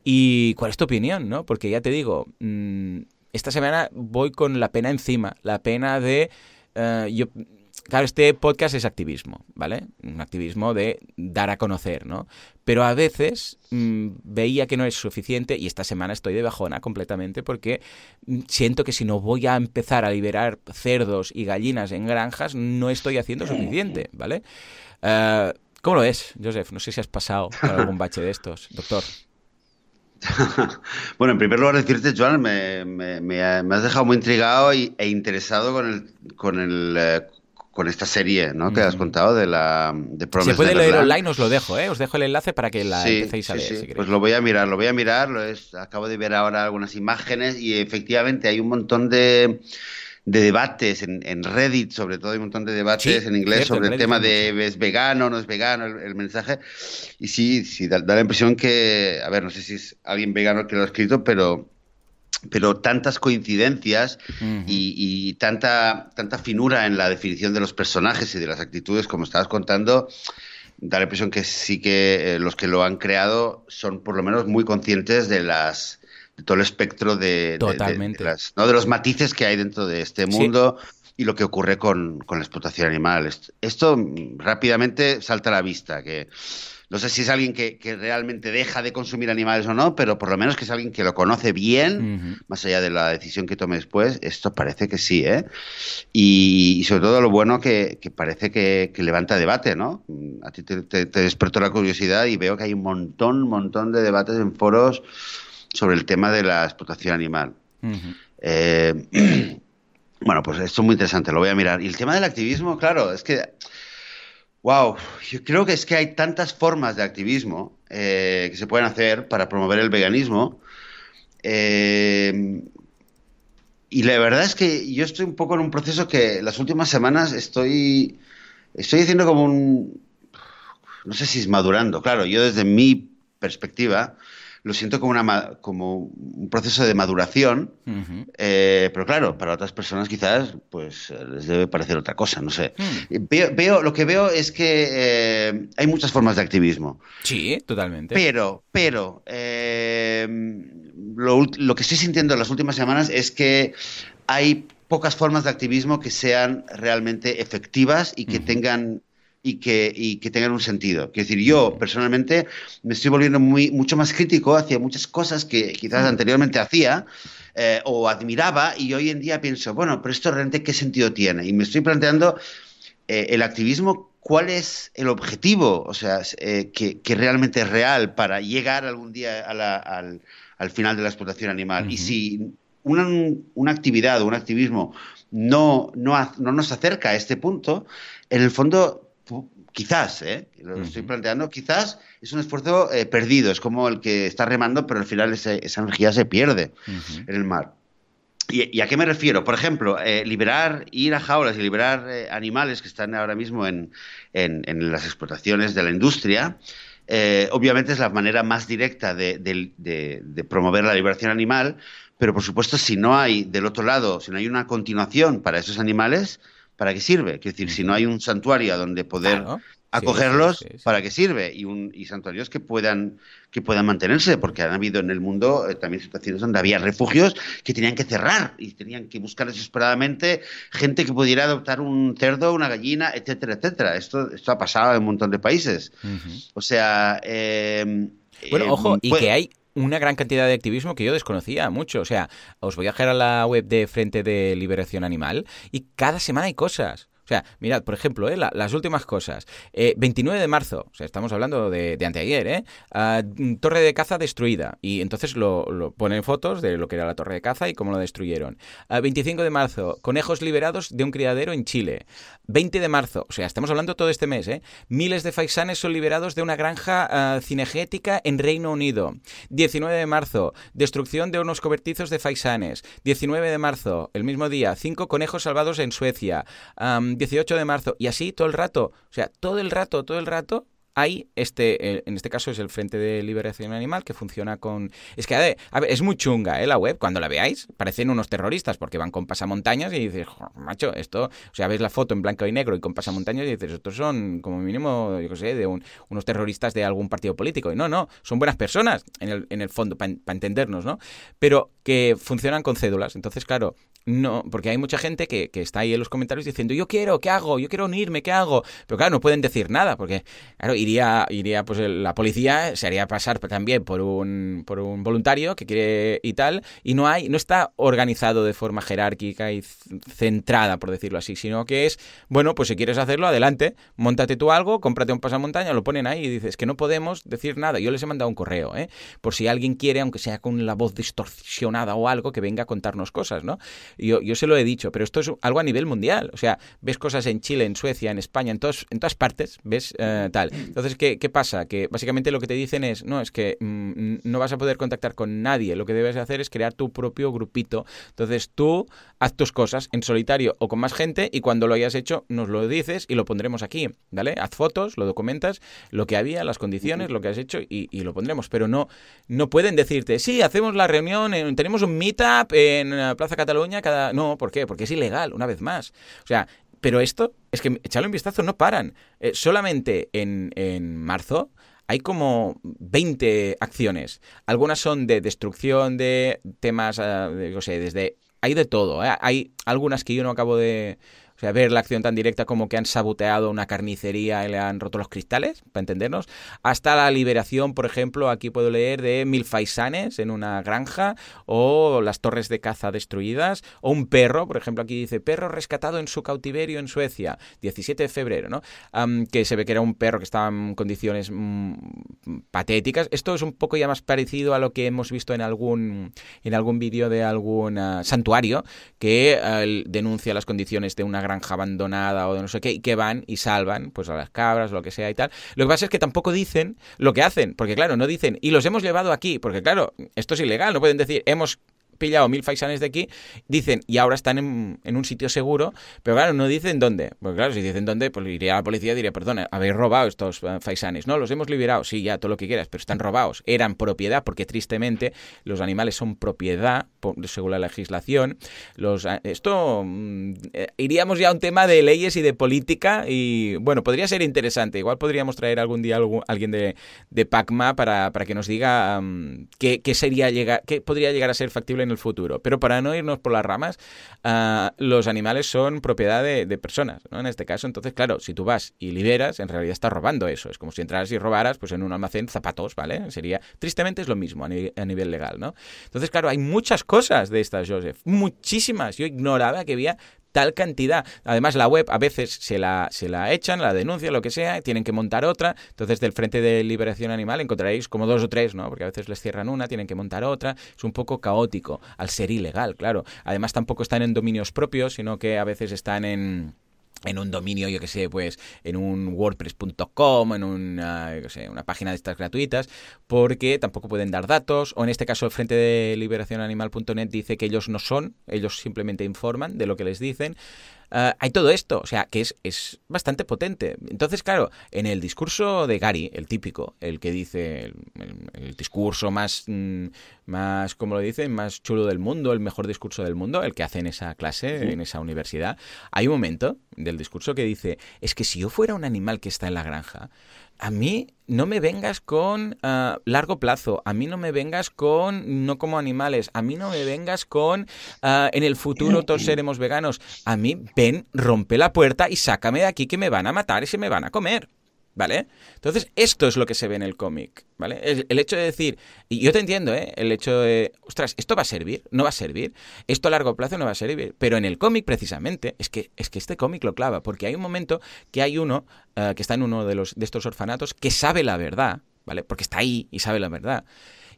y cuál es tu opinión, ¿no? Porque ya te digo, mm, esta semana voy con la pena encima, la pena de... Eh, yo, claro, este podcast es activismo, ¿vale? Un activismo de dar a conocer, ¿no? Pero a veces mm, veía que no es suficiente y esta semana estoy de bajona completamente porque mm, siento que si no voy a empezar a liberar cerdos y gallinas en granjas, no estoy haciendo suficiente, ¿vale? Eh, ¿Cómo lo es, Joseph? No sé si has pasado por algún bache de estos, doctor. bueno, en primer lugar decirte, Joan, me, has dejado muy intrigado e interesado con el, con el eh, con esta serie ¿no? que has contado de la de Si puede leer online os lo dejo, ¿eh? os dejo el enlace para que la empecéis a leer. Sí. pues lo voy a mirar, lo voy a mirar. Lo es, acabo de ver ahora algunas imágenes y efectivamente hay un montón de debates en, Reddit, sobre todo hay un montón de debates en inglés sobre el tema de es vegano, no es vegano, el, mensaje. Y sí, sí, da, la impresión que, a ver, no sé si es alguien vegano que lo ha escrito, pero pero tantas coincidencias y, tanta, tanta finura en la definición de los personajes y de las actitudes, como estabas contando, da la impresión que sí que eh, los que lo han creado son por lo menos muy conscientes de las de todo el espectro de, ¿no? de los matices que hay dentro de este mundo y lo que ocurre con, con la explotación animal. Esto, rápidamente salta a la vista, que no sé si es alguien que, realmente deja de consumir animales o no, pero por lo menos que es alguien que lo conoce bien, más allá de la decisión que tome después, esto parece que sí, ¿eh? Y, sobre todo lo bueno que, parece que, levanta debate, ¿no? A ti te, despertó la curiosidad y veo que hay un montón, montón de debates en foros sobre el tema de la explotación animal. Eh, bueno, pues esto es muy interesante, lo voy a mirar. Y el tema del activismo, claro, es que Wow, yo creo que es que hay tantas formas de activismo eh, que se pueden hacer para promover el veganismo. Eh, y la verdad es que yo estoy un poco en un proceso que las últimas semanas estoy, estoy haciendo como un, no sé si es madurando, claro, yo desde mi perspectiva, lo siento como, una, como un proceso de maduración, eh, pero claro, para otras personas quizás pues les debe parecer otra cosa, no sé. Hmm. Veo, lo que veo es que eh, hay muchas formas de activismo. Sí, totalmente. Pero, pero, eh, lo, lo que estoy sintiendo en las últimas semanas es que hay pocas formas de activismo que sean realmente efectivas y que tengan y que, y que tengan un sentido. Quiero decir, yo personalmente me estoy volviendo muy, mucho más crítico hacia muchas cosas que quizás anteriormente hacía eh, o admiraba y hoy en día pienso, bueno, pero esto realmente qué sentido tiene. Y me estoy planteando eh, el activismo, cuál es el objetivo, o sea, eh, que, que, realmente es real para llegar algún día a la, al, al, final de la explotación animal. Y si una, una actividad o un activismo no, no, no nos acerca a este punto, en el fondo quizás, ¿eh? lo estoy planteando, quizás es un esfuerzo eh, perdido, es como el que está remando, pero al final esa energía se pierde en el mar. ¿Y, a qué me refiero? Por ejemplo, eh, liberar, ir a jaulas y liberar animales que están ahora mismo en, las explotaciones de la industria, obviamente es la manera más directa de, promover la liberación animal, pero por supuesto si no hay del otro lado, si no hay una continuación para esos animales, ¿para qué sirve? Es decir, si no hay un santuario donde poder acogerlos, ¿para qué sirve? Y, un, y santuarios que puedan, que puedan mantenerse, porque han habido en el mundo eh, también situaciones donde había refugios que tenían que cerrar y tenían que buscar desesperadamente gente que pudiera adoptar un cerdo, una gallina, etcétera, etcétera. Esto, esto ha pasado en un montón de países. O sea... Eh, bueno, eh, ojo, y que hay una gran cantidad de activismo que yo desconocía mucho. O sea, os voy a dejar a la web de Frente de Liberación Animal y cada semana hay cosas. Sea, mirad, por ejemplo, ¿eh? las últimas cosas. 29 eh, de marzo, o sea, estamos hablando de, anteayer, ¿eh? Ah, torre de caza destruida. Y entonces lo, ponen fotos de lo que era la torre de caza y cómo lo destruyeron. 25 ah, de marzo, conejos liberados de un criadero en Chile. 20 de marzo, o sea, estamos hablando todo este mes, ¿eh? Miles de faisanes son liberados de una granja ah, cinegética en Reino Unido. 19 de marzo, destrucción de unos cobertizos de faisanes. 19 de marzo, el mismo día, cinco conejos salvados en Suecia. 18 de marzo, y así todo el rato, o sea, todo el rato, todo el rato hay este, eh, en este caso es el Frente de Liberación Animal que funciona con... Es que, a ver, es muy chunga ¿eh? la web, cuando la veáis parecen unos terroristas porque van con pasamontañas y dices, macho, esto, o sea, ves la foto en blanco y negro y con pasamontañas y dices, estos son como mínimo, yo qué sé, de unos terroristas de algún partido político. Y no, no, son buenas personas en el, en el fondo, para entendernos, ¿no? Pero que funcionan con cédulas. Entonces, claro, no, porque hay mucha gente que, que, está ahí en los comentarios diciendo, yo quiero, ¿qué hago? Yo quiero unirme, ¿qué hago? Pero claro, no pueden decir nada, porque, claro, iría, iría pues la policía, se haría pasar también por un, por un voluntario que quiere y tal, y no hay, no está organizado de forma jerárquica y centrada, por decirlo así, sino que es, bueno, pues si quieres hacerlo, adelante, montate tú algo, cómprate un pasamontaña, lo ponen ahí y dices que no podemos decir nada. Yo les he mandado un correo, ¿eh? Por si alguien quiere, aunque sea con la voz distorsionada o algo, que venga a contarnos cosas, ¿no? Yo, yo se lo he dicho, pero esto es algo a nivel mundial. O sea, ves cosas en Chile, en Suecia, en España, en, todos, en todas partes, ves eh, tal. Entonces, ¿qué, ¿qué, pasa? Que básicamente lo que te dicen es, no, es que mm, no vas a poder contactar con nadie. Lo que debes hacer es crear tu propio grupito. Entonces, tú haz tus cosas en solitario o con más gente y cuando lo hayas hecho nos lo dices y lo pondremos aquí, ¿vale? Haz fotos, lo documentas, lo que había, las condiciones, lo que has hecho y, y lo pondremos. Pero no, no pueden decirte, sí, hacemos la reunión, tenemos un meetup en Plaza Cataluña cada... No, ¿por qué? Porque es ilegal, una vez más. O sea, pero esto, es que echarle un vistazo, no paran. Eh, solamente en, en marzo hay como 20 acciones. Algunas son de destrucción de temas, no sé, desde... Hay de todo. ¿eh? Hay algunas que yo no acabo de, o sea, ver la acción tan directa como que han saboteado una carnicería y le han roto los cristales, para entendernos, hasta la liberación, por ejemplo, aquí puedo leer de mil faisanes en una granja, o las torres de caza destruidas, o un perro, por ejemplo, aquí dice perro rescatado en su cautiverio en Suecia, 17 de febrero, ¿no? Que se ve que era un perro que estaba en condiciones mmm, patéticas. Esto es un poco ya más parecido a lo que hemos visto en algún, en algún vídeo de algún uh, santuario que uh, denuncia las condiciones de una granja abandonada o de no sé qué, y que van y salvan pues a las cabras, lo que sea y tal. Lo que pasa es que tampoco dicen lo que hacen, porque claro, no dicen, y los hemos llevado aquí, porque claro, esto es ilegal, no pueden decir, hemos pillado mil faisanes de aquí, dicen, y ahora están en, en, un sitio seguro, pero claro, no dicen dónde. Porque claro, si dicen dónde, pues iría a la policía y diría, perdona, habéis robado estos uh, faisanes. No, los hemos liberado, sí, ya, todo lo que quieras, pero están robados. Eran propiedad, porque tristemente los animales son propiedad, según la legislación. Los, esto mm, iríamos ya a un tema de leyes y de política, y bueno, podría ser interesante. Igual podríamos traer algún día algún, alguien de, de PACMA para, para que nos diga um, qué, qué, sería llegar, qué podría llegar a ser factible en el futuro. Pero para no irnos por las ramas, uh, los animales son propiedad de, personas, ¿no? En este caso, entonces, claro, si tú vas y liberas, en realidad estás robando eso. Es como si entraras y robaras, pues en un almacén zapatos, ¿vale? Sería, tristemente es lo mismo a, a nivel legal, ¿no? Entonces, claro, hay muchas cosas de estas, Joseph, muchísimas. Yo ignoraba que había tal cantidad. Además, la web a veces se la, se la echan, la denuncian, lo que sea, tienen que montar otra. Entonces, del Frente de Liberación Animal encontraréis como dos o tres, ¿no? Porque a veces les cierran una, tienen que montar otra. Es un poco caótico, al ser ilegal, claro. Además, tampoco están en dominios propios, sino que a veces están en en un dominio, yo que sé, pues en un wordpress.com, en una, sé, una página de estas gratuitas, porque tampoco pueden dar datos, o en este caso el Frente de Liberación Animal.net dice que ellos no son, ellos simplemente informan de lo que les dicen. Uh, hay todo esto, o sea, que es, es bastante potente. Entonces, claro, en el discurso de Gary, el típico, el que dice el, el, el discurso más, mm, más, como lo dicen, más chulo del mundo, el mejor discurso del mundo, el que hace en esa clase, sí. en esa universidad, hay un momento del discurso que dice, es que si yo fuera un animal que está en la granja, a mí no me vengas con uh, largo plazo, a mí no me vengas con no como animales, a mí no me vengas con uh, en el futuro todos seremos veganos, a mí ven, rompe la puerta y sácame de aquí que me van a matar y se me van a comer. ¿Vale? Entonces, esto es lo que se ve en el cómic, ¿vale? El, hecho de decir, y yo te entiendo, ¿eh? El hecho de, ostras, ¿esto va a servir? ¿No va a servir? Esto a largo plazo no va a servir. Pero en el cómic, precisamente, es que, es que este cómic lo clava, porque hay un momento que hay uno, uh, que está en uno de, los, de estos orfanatos, que sabe la verdad, ¿vale? Porque está ahí y sabe la verdad.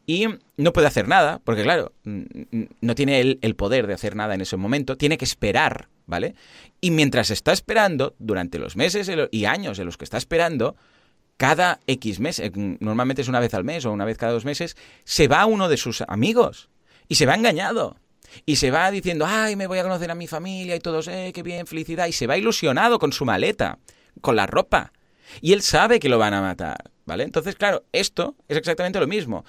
Y no puede hacer nada, porque claro, no tiene el, el poder de hacer nada en ese momento, tiene que esperar ¿vale? Y mientras está esperando, durante los meses y años en los que está esperando, cada X meses, normalmente es una vez al mes o una vez cada dos meses, se va uno de sus amigos y se va engañado. Y se va diciendo, ay, me voy a conocer a mi familia y todos, eh, qué bien, felicidad. Y se va ilusionado con su maleta, con la ropa. Y él sabe que lo van a matar, ¿vale? Entonces, claro, esto es exactamente lo mismo.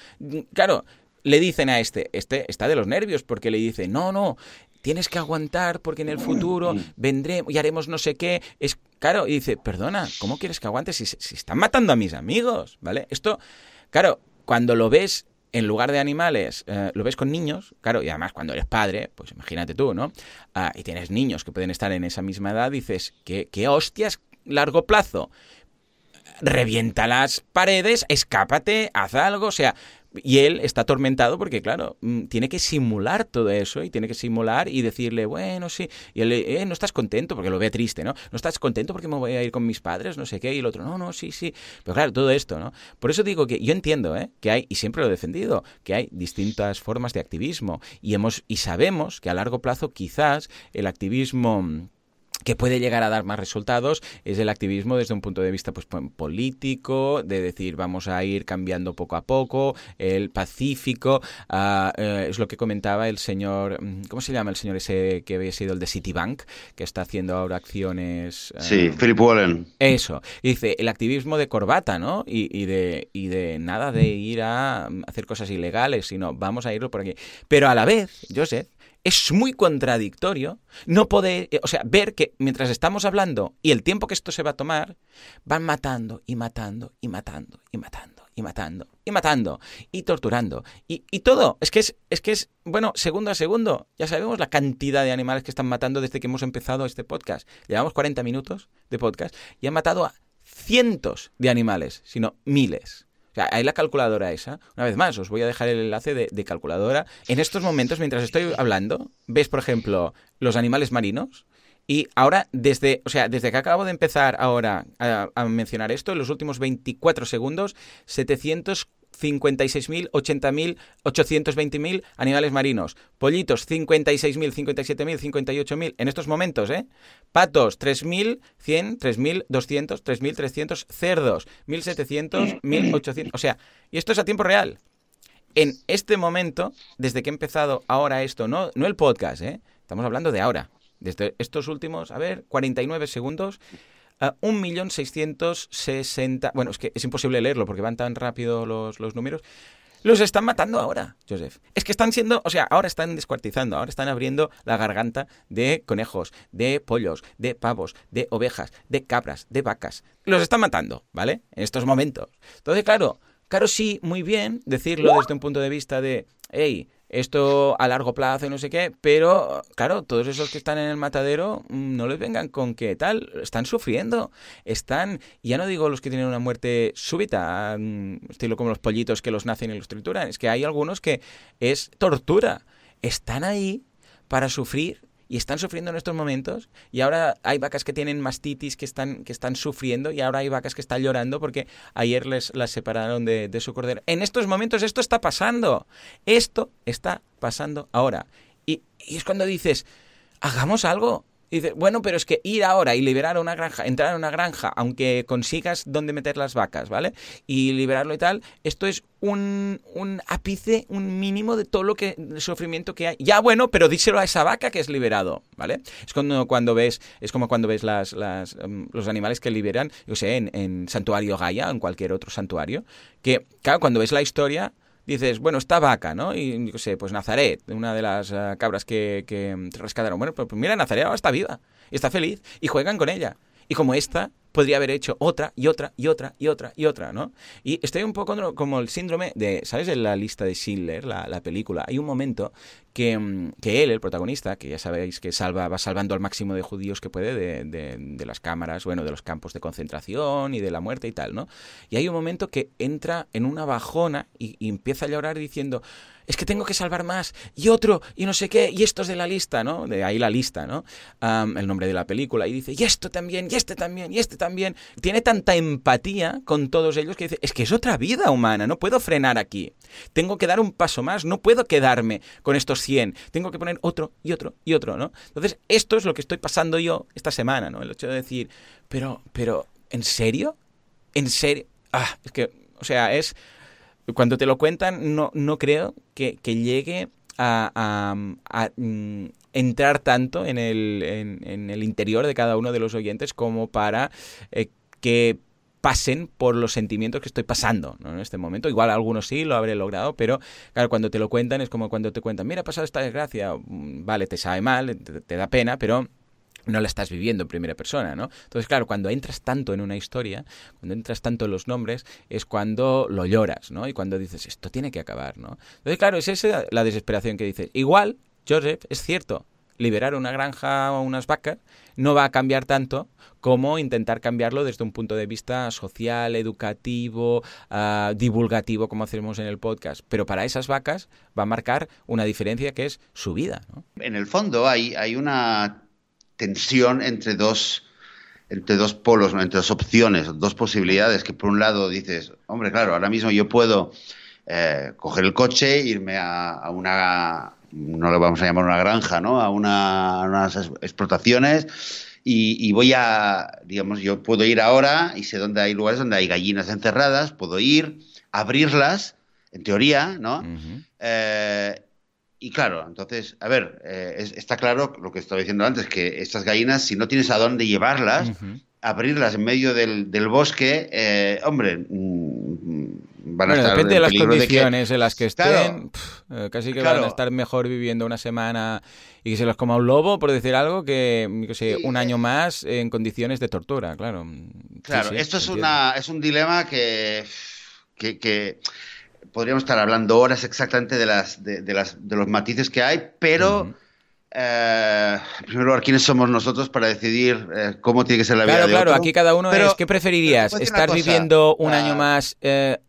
Claro, le dicen a este, este está de los nervios porque le dice, no, no, tienes que aguantar porque en el futuro vendremos y haremos no sé qué. Es claro, y dice, perdona, ¿cómo quieres que aguantes si, si están matando a mis amigos? ¿Vale? Esto, claro, cuando lo ves en lugar de animales, eh, lo ves con niños, claro, y además cuando eres padre, pues imagínate tú, ¿no? Ah, y tienes niños que pueden estar en esa misma edad, dices, ¿qué, qué hostias largo plazo? Revienta las paredes, escápate, haz algo, o sea, Y él está atormentado porque, claro, mm, tiene que simular todo eso y tiene que simular y decirle, bueno, sí. Y él, eh, no estás contento porque lo ve triste, ¿no? No estás contento porque me voy a ir con mis padres, no sé qué. Y el otro, no, no, sí, sí. Pero claro, todo esto, ¿no? Por eso digo que yo entiendo, ¿eh? Que hay, y siempre lo he defendido, que hay distintas formas de activismo. Y, hemos, y sabemos que a largo plazo quizás el activismo que puede llegar a dar más resultados es el activismo desde un punto de vista pues, político, de decir vamos a ir cambiando poco a poco, el pacífico, eh, es lo que comentaba el señor, mm, ¿cómo se llama el señor ese que había sido el de Citibank, que está haciendo ahora acciones... sí, eh, Philip Wallen. Eso, y dice, el activismo de corbata, ¿no? Y, y, de, y de nada de ir a hacer cosas ilegales, sino vamos a irlo por aquí. Pero a la vez, Joseph, es muy contradictorio no poder, eh, o sea, ver que mientras estamos hablando y el tiempo que esto se va a tomar, van matando y matando y matando y matando y matando y matando y torturando y, y todo. Es que es, es que es, bueno, segundo a segundo. Ya sabemos la cantidad de animales que están matando desde que hemos empezado este podcast. Llevamos 40 minutos de podcast y han matado a cientos de animales, sino miles. O sea, hay la calculadora esa. Una vez más, os voy a dejar el enlace de, calculadora. En estos momentos, mientras estoy hablando, ves, por ejemplo, los animales marinos. Y ahora, desde, o sea, desde que acabo de empezar ahora a, mencionar esto, en los últimos 24 segundos, 700 56.000, 80.000, 820.000 animales marinos. Pollitos, 56.000, 57.000, 58.000 en estos momentos, ¿eh? Patos, 3.100, 3.200, 3.300. Cerdos, 1.700, 1.800. O sea, y esto es a tiempo real. En este momento, desde que he empezado ahora esto, no, no el podcast, ¿eh? Estamos hablando de ahora. Desde estos últimos, a ver, 49 segundos, a 1.660.000. Bueno, es que es imposible leerlo porque van tan rápido los, los números. Los están matando ahora, Joseph. Es que están siendo, o sea, ahora están descuartizando, ahora están abriendo la garganta de conejos, de pollos, de pavos, de ovejas, de cabras, de vacas. Los están matando, ¿vale? En estos momentos. Entonces, claro, claro, sí, muy bien decirlo desde un punto de vista de, hey, esto a largo plazo y no sé qué, pero claro, todos esos que están en el matadero mm, no les vengan con que tal, están sufriendo, están, ya no digo los que tienen una muerte súbita, mm, estilo como los pollitos que los nacen y los trituran, es que hay algunos que es tortura, están ahí para sufrir y están sufriendo en estos momentos y ahora hay vacas que tienen mastitis que están, que están sufriendo y ahora hay vacas que están llorando porque ayer les las separaron de, su cordero. En estos momentos esto está pasando. Esto está pasando ahora. Y, y es cuando dices, hagamos algo. Y bueno, pero es que ir ahora y liberar una granja, entrar a una granja, aunque consigas dónde meter las vacas, ¿vale? Y liberarlo y tal, esto es un, un ápice, un mínimo de todo lo que, el sufrimiento que hay. Ya bueno, pero díselo a esa vaca que es liberado, ¿vale? Es cuando, cuando ves, es como cuando ves las, las, um, los animales que liberan, yo sé, en, en Santuario Gaia, en cualquier otro santuario, que, claro, cuando ves la historia, dices, bueno, esta vaca, ¿no? Y yo sé, pues Nazaret, una de las uh, cabras que, que rescataron. Bueno, pues, mira, Nazaret ahora está viva y está feliz y juegan con ella. Y como esta, podría haber hecho otra y otra y otra y otra y otra, ¿no? Y estoy un poco como el síndrome de, ¿sabes? En la lista de Schindler, la, la película, hay un momento que, mm, que, él, el protagonista, que ya sabéis que salva, va salvando al máximo de judíos que puede de, de, las cámaras, bueno, de los campos de concentración y de la muerte y tal, ¿no? Y hay un momento que entra en una bajona y, empieza a llorar diciendo, es que tengo que salvar más, y otro, y no sé qué, y esto es de la lista, ¿no? De ahí la lista, ¿no? Um, el nombre de la película, y dice, y esto también, y este también, y este también. Tiene tanta empatía con todos ellos que dice, es que es otra vida humana, no puedo frenar aquí. Tengo que dar un paso más, no puedo quedarme con estos 100, tengo que poner otro y otro y otro, ¿no? Entonces, esto es lo que estoy pasando yo esta semana, ¿no? El hecho de decir, pero, pero, ¿en serio? ¿En serio? Ah, es que, o sea, es cuando te lo cuentan, no, no creo que, que llegue a, a, mm, entrar tanto en el, en, el interior de cada uno de los oyentes como para eh, que pasen por los sentimientos que estoy pasando ¿no? en este momento. Igual algunos sí lo habré logrado, pero claro, cuando te lo cuentan es como cuando te cuentan, mira, ha pasado esta desgracia, mm, vale, te sabe mal, te, da pena, pero no la estás viviendo en primera persona, ¿no? Entonces, claro, cuando entras tanto en una historia, cuando entras tanto en los nombres, es cuando lo lloras, ¿no? Y cuando dices, esto tiene que acabar, ¿no? Entonces, claro, es esa la desesperación que dices. Igual, Joseph, es cierto, liberar una granja o unas vacas no va a cambiar tanto como intentar cambiarlo desde un punto de vista social, educativo, uh, divulgativo, como hacemos en el podcast. Pero para esas vacas va a marcar una diferencia que es su vida. En el fondo hay, hay una tensión entre dos entre dos polos, entre dos opciones, dos posibilidades, que por un lado dices, hombre, claro, ahora mismo yo puedo eh, coger el coche, irme a, una, no lo vamos a llamar una granja, ¿no? A, una, a unas explotaciones y, y, voy a, digamos, yo puedo ir ahora y sé dónde hay lugares donde hay gallinas encerradas, puedo ir, abrirlas, en teoría, ¿no? Uh -huh. eh, y claro, entonces, a ver, eh, es, está claro lo que estaba diciendo antes, que estas gallinas, si no tienes a dónde llevarlas, uh -huh. abrirlas en medio del, del bosque, eh, hombre, mmm, van a bueno, estar depende de las condiciones de que... en las que estén, claro, pff, casi que claro. van a estar mejor viviendo una semana y que se los coma un lobo, por decir algo, que, que sé, sí, un año más en condiciones de tortura, claro. Claro, sí, sí, esto es, una, es un dilema que, que, que podríamos estar hablando horas exactamente de, las, de, de, las, de los matices que hay, pero... Uh -huh. Eh, en primer lugar, ¿quiénes somos nosotros para decidir eh, cómo tiene que ser la claro, vida de claro, otro? aquí cada uno pero, es, ¿qué preferirías? ¿Estar viviendo un año más eh,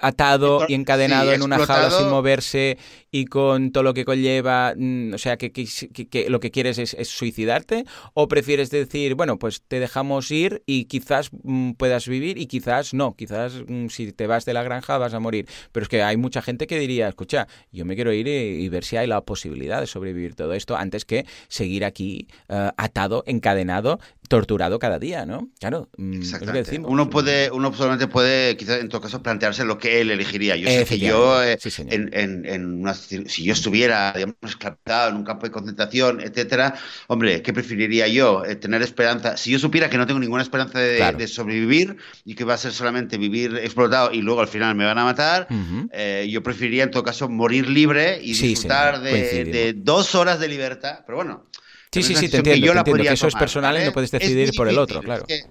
atado y encadenado sí, en una jaula sin moverse y con todo lo que conlleva, mm, o sea, que, que, que lo que quieres es, es, suicidarte? ¿O prefieres decir, bueno, pues te dejamos ir y quizás mm, puedas vivir y quizás no, quizás mm, si te vas de la granja vas a morir? Pero es que hay mucha gente que diría, escucha, yo me quiero ir y, y ver si hay la posibilidad de sobrevivir todo esto antes que seguir aquí uh, atado, encadenado, torturado cada día, ¿no? Claro, Exactamente. Es decimos. Uno puede, uno solamente puede, quizás en todo caso, plantearse lo que él elegiría. Yo sé que yo, eh, sí, en, en, en una, si yo estuviera, digamos, esclavizado en un campo de concentración, etcétera, hombre, ¿qué preferiría yo? Eh, tener esperanza. Si yo supiera que no tengo ninguna esperanza de, claro. de, sobrevivir y que va a ser solamente vivir explotado y luego al final me van a matar, uh -huh. eh, yo preferiría en todo caso morir libre y sí, disfrutar de, de dos horas de libertad. Pero bueno. Sí, sí, sí, te entiendo, yo te entiendo que eso tomar, es personal ¿vale? y no puedes decidir por el otro, claro. Es que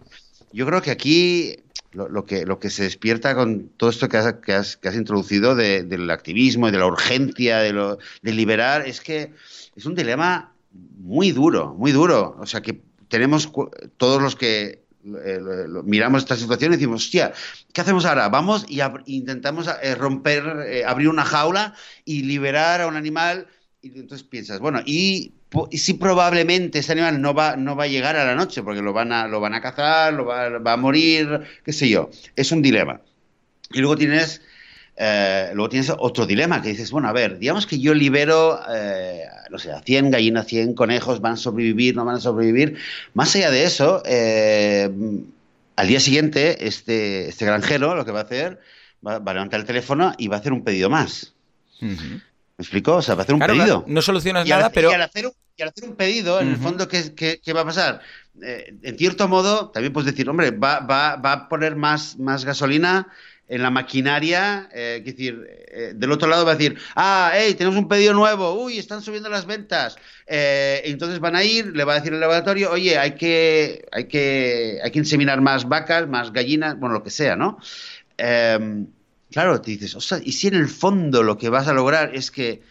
yo creo que aquí lo, lo, que, lo que se despierta con todo esto que has, que has, que has introducido de, del activismo y de la urgencia de, lo, de liberar es que es un dilema muy duro, muy duro. O sea, que tenemos todos los que eh, lo, miramos esta situación y decimos, hostia, ¿qué hacemos ahora? Vamos y intentamos eh, romper, eh, abrir una jaula y liberar a un animal. Y entonces piensas, bueno, y y sí probablemente ese animal no va, no va a llegar a la noche porque lo van a, lo van a cazar, lo va, a morir, qué sé yo. Es un dilema. Y luego tienes, eh, luego tienes otro dilema que dices, bueno, a ver, digamos que yo libero, eh, no sé, a 100 gallinas, 100 conejos, van a sobrevivir, no van a sobrevivir. Más allá de eso, eh, al día siguiente, este, este granjero lo que va a hacer, va, a levantar el teléfono y va a hacer un pedido más. Uh. ¿Me explico? O sea, va a hacer un claro, pedido. No solucionas y nada, al, pero. Y al, hacer un, y al, hacer un, pedido, en uh -huh. el fondo, ¿qué, qué, qué va a pasar? Eh, en cierto modo, también puedes decir, hombre, va, va, va a poner más, más gasolina en la maquinaria, eh, es decir, eh, del otro lado va a decir, ah, hey, tenemos un pedido nuevo, uy, están subiendo las ventas. Eh, entonces van a ir, le va a decir el laboratorio, oye, hay que, hay que, hay que inseminar más vacas, más gallinas, bueno, lo que sea, ¿no? Claro, te dices, o sea, y si en el fondo lo que vas a lograr es que,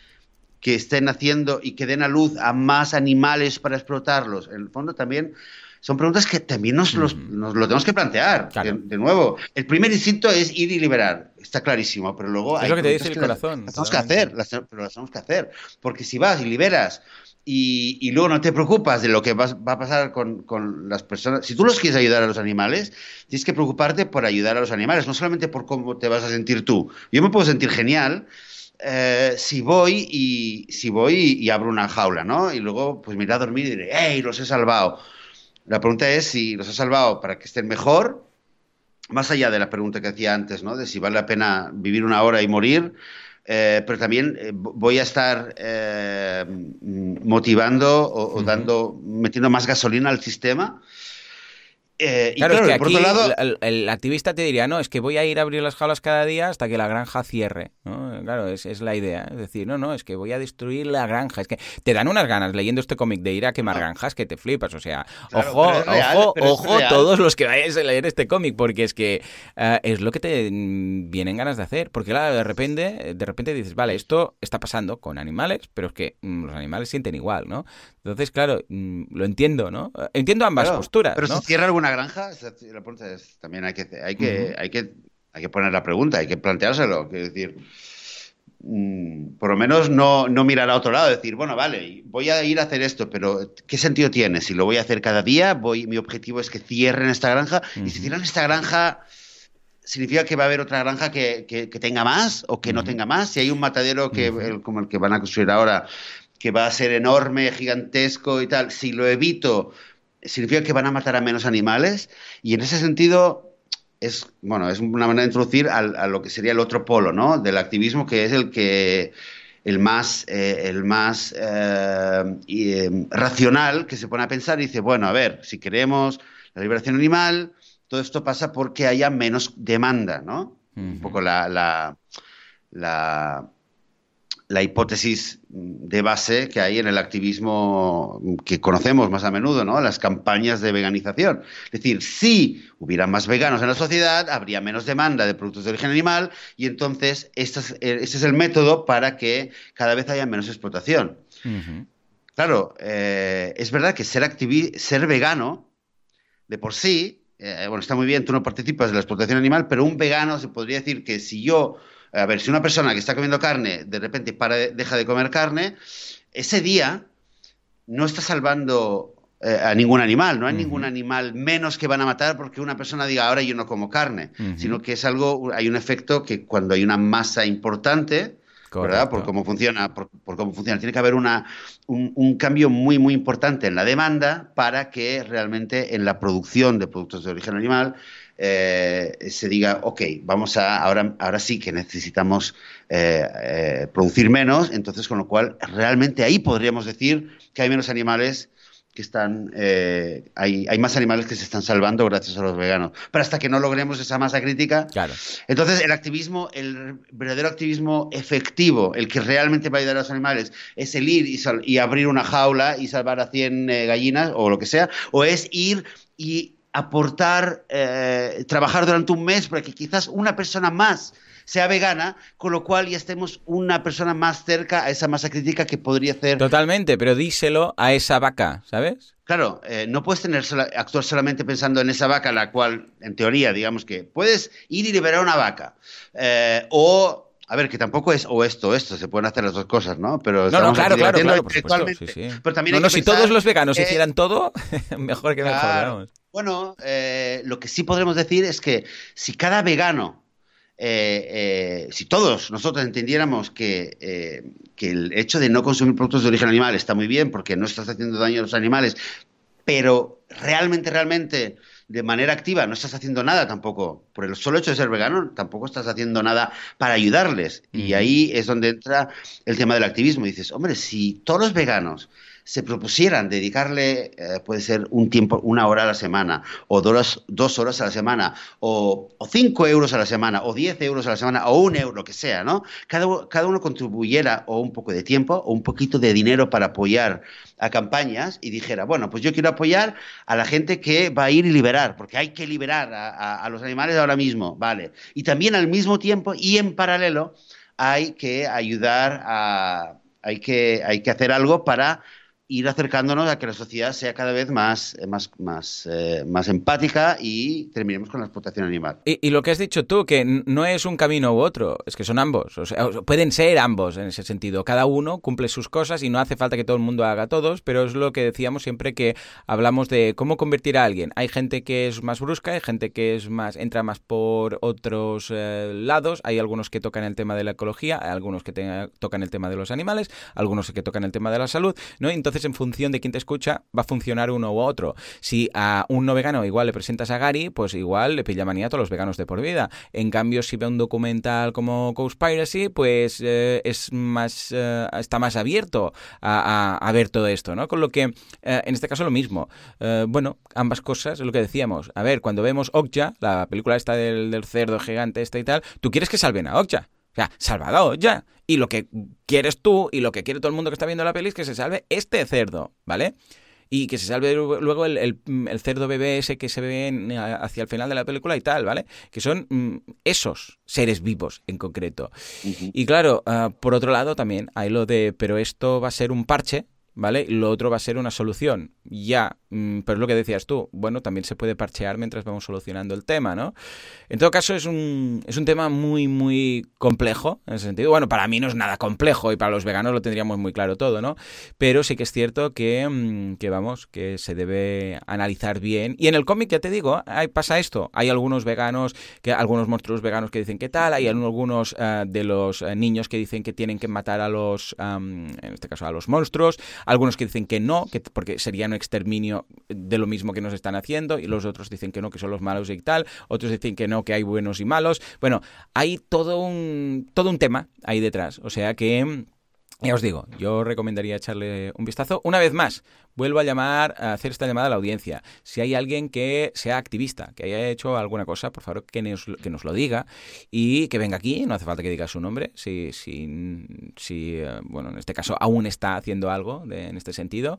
que estén haciendo y que den a luz a más animales para explotarlos, en el fondo también son preguntas que también nos, los, nos lo tenemos que plantear. Claro. De, de, nuevo, el primer instinto es ir y liberar, está clarísimo, pero luego es hay lo que te dice el corazón. Las, las tenemos que hacer, las, pero las tenemos que hacer, porque si vas y liberas y, y, luego no te preocupas de lo que va, a pasar con, con, las personas. Si tú los quieres ayudar a los animales, tienes que preocuparte por ayudar a los animales, no solamente por cómo te vas a sentir tú. Yo me puedo sentir genial eh, si voy y si voy y, y, abro una jaula, ¿no? Y luego pues me iré a dormir y diré, ¡hey, los he salvado! La pregunta es si los he salvado para que estén mejor, más allá de la pregunta que hacía antes, ¿no? De si vale la pena vivir una hora y morir. Eh, pero también eh, voy a estar eh, motivando o, o, dando, metiendo más gasolina al sistema. Eh, claro, es que aquí lado... el, activista te diría, no, es que voy a ir a abrir las jaulas cada día hasta que la granja cierre. Claro, es, es, la idea. Es decir, no, no, es que voy a destruir la granja. Es que te dan unas ganas leyendo este cómic de ir a quemar granjas que te flipas. O sea, ojo, ojo, ojo, todos los que vayáis a leer este cómic, porque es que eh, es lo que te vienen ganas de hacer. Porque claro, de repente, de repente dices, vale, esto está pasando con animales, pero es que mm, los animales sienten igual, ¿no? Entonces, claro, mm, lo entiendo, ¿no? Entiendo ambas posturas. Pero si cierra alguna granja, también hay que, hay, que, hay, que, hay que poner la pregunta, hay que planteárselo. Es decir, mm, por lo menos no, no mirar a otro lado, decir, bueno, vale, voy a ir a hacer esto, pero ¿qué sentido tiene? Si lo voy a hacer cada día, voy, mi objetivo es que cierren esta granja, y si cierran esta granja significa que va a haber otra granja que, que, tenga más o que no tenga más. Si hay un matadero que, como el que van a construir ahora que va a ser enorme, gigantesco y tal, si lo evito, significa que van a matar a menos animales. Y en ese sentido, es, bueno, es una manera de introducir a lo que sería el otro polo, ¿no? Del activismo, que es el que el más, eh, el más eh, eh, racional, que se pone a pensar y dice, bueno, a ver, si queremos la liberación animal, todo esto pasa porque haya menos demanda, ¿no? Un poco la, la, la hipótesis de base que hay en el activismo que conocemos más a menudo, ¿no? Las campañas de veganización. Es decir, si hubiera más veganos en la sociedad, habría menos demanda de productos de origen animal y entonces este es, es el método para que cada vez haya menos explotación. Claro, eh, es verdad que ser, ser vegano de por sí, eh, bueno, está muy bien, tú no participas de la explotación animal, pero un vegano se podría decir que si yo a ver, si una persona que está comiendo carne de repente para, deja de comer carne, ese día no está salvando eh, a ningún animal, no hay ningún animal menos que van a matar porque una persona diga ahora yo no como carne, sino que es algo, hay un efecto que cuando hay una masa importante, ¿verdad? Por cómo funciona, por, cómo funciona, tiene que haber una, un, cambio muy muy importante en la demanda para que realmente en la producción de productos de origen animal eh, se diga, ok, vamos a, ahora, ahora sí que necesitamos eh, eh, producir menos, entonces con lo cual realmente ahí podríamos decir que hay menos animales que están, hay, hay, más animales que se están salvando gracias a los veganos. Pero hasta que no logremos esa masa crítica, claro. entonces el activismo, el verdadero activismo efectivo, el que realmente va a ayudar a los animales, es el ir y, y abrir una jaula y salvar a 100 gallinas o lo que sea, o es ir y aportar, eh, trabajar durante un mes para que quizás una persona más sea vegana, con lo cual ya estemos una persona más cerca a esa masa crítica que podría hacer. Totalmente, pero díselo a esa vaca, ¿sabes? Claro, eh, no puedes tener actuar solamente pensando en esa vaca, la cual, en teoría, digamos que puedes ir y liberar una vaca. Eh, o a ver, que tampoco es o esto o esto, se pueden hacer las dos cosas, ¿no? Pero no, no, claro, claro, claro, por supuesto, sí, sí. Pero también no, si todos los veganos hicieran todo, mejor que mejor, Bueno, eh, lo que sí podremos decir es que si cada vegano, eh, eh, si todos nosotros entendiéramos que, que el hecho de no consumir productos de origen animal está muy bien porque no estás haciendo daño a los animales, pero realmente, realmente de manera activa, no estás haciendo nada tampoco. Por el solo hecho de ser vegano, tampoco estás haciendo nada para ayudarles. Y ahí es donde entra el tema del activismo. dices, hombre, si todos los veganos se propusieran dedicarle, eh, puede ser un tiempo, una hora a la semana, o dos, dos horas a la semana, o, cinco euros a la semana, o diez euros a la semana, o un euro, que sea, ¿no? Cada, cada uno contribuyera o un poco de tiempo o un poquito de dinero para apoyar a campañas y dijera, bueno, pues yo quiero apoyar a la gente que va a ir y liberar, porque hay que liberar a, a los animales ahora mismo, ¿vale? Y también al mismo tiempo y en paralelo hay que ayudar a... Hay que, hay que hacer algo para ir acercándonos a que la sociedad sea cada vez más, eh, más, más, eh, más empática y terminemos con la explotación animal. Y, lo que has dicho tú, que no es un camino u otro, es que son ambos. O sea, pueden ser ambos en ese sentido. Cada uno cumple sus cosas y no hace falta que todo el mundo haga todos, pero es lo que decíamos siempre que hablamos de cómo convertir a alguien. Hay gente que es más brusca, hay gente que es más entra más por otros eh, lados, hay algunos que tocan el tema de la ecología, hay algunos que tocan el tema de los animales, algunos que tocan el tema de la salud, ¿no? Entonces, entonces en función de quién te escucha va a funcionar uno u otro. Si a un no vegano igual le presentas a Gary, pues igual le pilla manía a todos los veganos de por vida. En cambio, si ve un documental como Piracy, pues eh, es más, eh, está más abierto a, ver todo esto, ¿no? Con lo que, eh, en este caso, lo mismo. bueno, ambas cosas, es lo que decíamos. A ver, cuando vemos Okja, la película esta del, del cerdo gigante este y tal, tú quieres que salven a Okja. O sea, salvado ya. Y lo que quieres tú y lo que quiere todo el mundo que está viendo la peli es que se salve este cerdo, ¿vale? Y que se salve luego el, cerdo bebé ese que se ve hacia el final de la película y tal, ¿vale? Que son mm, esos seres vivos en concreto. Y claro, ah, por otro lado también hay lo de, pero esto va a ser un parche, ¿vale? Lo otro va a ser una solución. Ya, mm, pero es lo que decías tú, bueno, también se puede parchear mientras vamos solucionando el tema, ¿no? En todo caso, es un, es un tema muy, muy complejo, en ese sentido. Bueno, para mí no es nada complejo y para los veganos lo tendríamos muy claro todo, ¿no? Pero sí que es cierto que, mm, que vamos, que se debe analizar bien. Y en el cómic, ya te digo, hay, pasa esto. Hay algunos veganos, que algunos monstruos veganos que dicen que tal, hay algunos eh, de los eh, niños que dicen que tienen que matar a los, en este caso, a los monstruos algunos que dicen que no, que porque sería un exterminio de lo mismo que nos están haciendo, y los otros dicen que no, que son los malos y tal, otros dicen que no, que hay buenos y malos. Bueno, hay todo un, todo un tema ahí detrás. O sea que ya os digo, yo recomendaría echarle un vistazo. Una vez más, vuelvo a llamar, a hacer esta llamada a la audiencia. Si hay alguien que sea activista, que haya hecho alguna cosa, por favor que nos, que nos lo diga y que venga aquí. No hace falta que diga su nombre. Si, si, si eh, bueno, en este caso aún está haciendo algo en este sentido.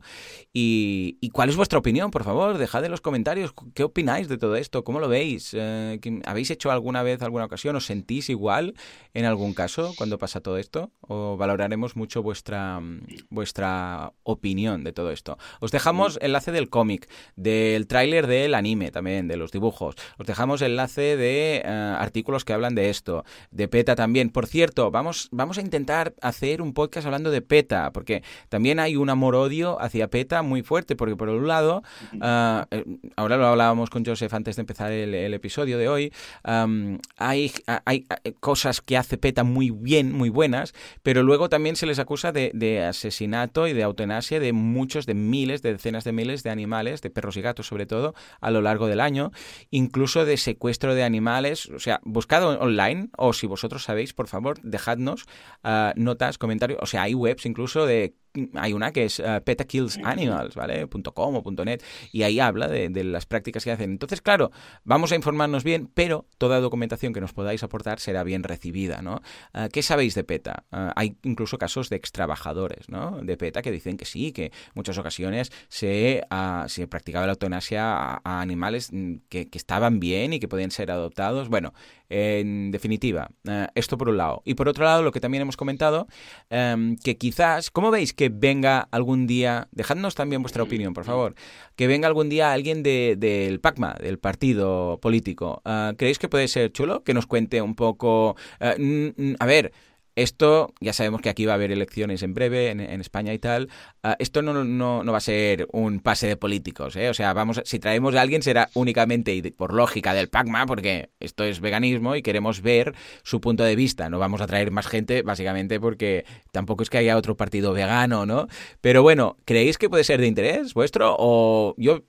Y, cuál es vuestra opinión? Por favor, dejad en los comentarios qué opináis de todo esto. ¿Cómo lo veis? Eh, ¿Habéis hecho alguna vez, alguna ocasión? ¿Os sentís igual en algún caso cuando pasa todo esto? ¿O valoraremos mucho vuestra, vuestra opinión de todo esto? Os dejamos enlace del cómic, del tráiler del anime también, de los dibujos. Os dejamos enlace de eh, artículos que hablan de esto, de PETA también. Por cierto, vamos, vamos a intentar hacer un podcast hablando de PETA, porque también hay un amor-odio hacia PETA muy fuerte, porque por un lado, ah, eh, ahora lo hablábamos con Joseph antes de empezar el, episodio de hoy, hay, hay cosas que hace PETA muy bien, muy buenas, pero luego también se les acusa de, de asesinato y de eutanasia de muchos, de miles, de decenas de miles de animales, de perros y gatos sobre todo, a lo largo del año, incluso de secuestro de animales. O sea, buscado online, o si vosotros sabéis, por favor, dejadnos ah, notas, comentarios. O sea, hay webs incluso de hay una que es uh, PETA Kills Animals, ¿vale? .com o .net, y ahí habla de, las prácticas que hacen. Entonces, claro, vamos a informarnos bien, pero toda documentación que nos podáis aportar será bien recibida, ¿no? Uh, ¿Qué sabéis de PETA? Uh, hay incluso casos de extrabajadores, ¿no? De PETA que dicen que sí, que en muchas ocasiones se, se practicaba la eutanasia a, animales mm, que, estaban bien y que podían ser adoptados. Bueno, en definitiva, esto por un lado. Y por otro lado, lo que también hemos comentado, um, que quizás, ¿cómo veis que venga algún día, dejadnos también vuestra opinión, por favor, que venga algún día alguien del de, PACMA, del partido político. Ah, ¿Creéis que puede ser chulo? Que nos cuente un poco... Ah, a ver, esto, ya sabemos que aquí va a haber elecciones en breve, en, España y tal. Ah, esto no, no, no, va a ser un pase de políticos, ¿eh? O sea, vamos, si traemos a alguien será únicamente por lógica del PACMA, porque esto es veganismo y queremos ver su punto de vista. No vamos a traer más gente, básicamente porque tampoco es que haya otro partido vegano, ¿no? Pero bueno, ¿creéis que puede ser de interés vuestro? O yo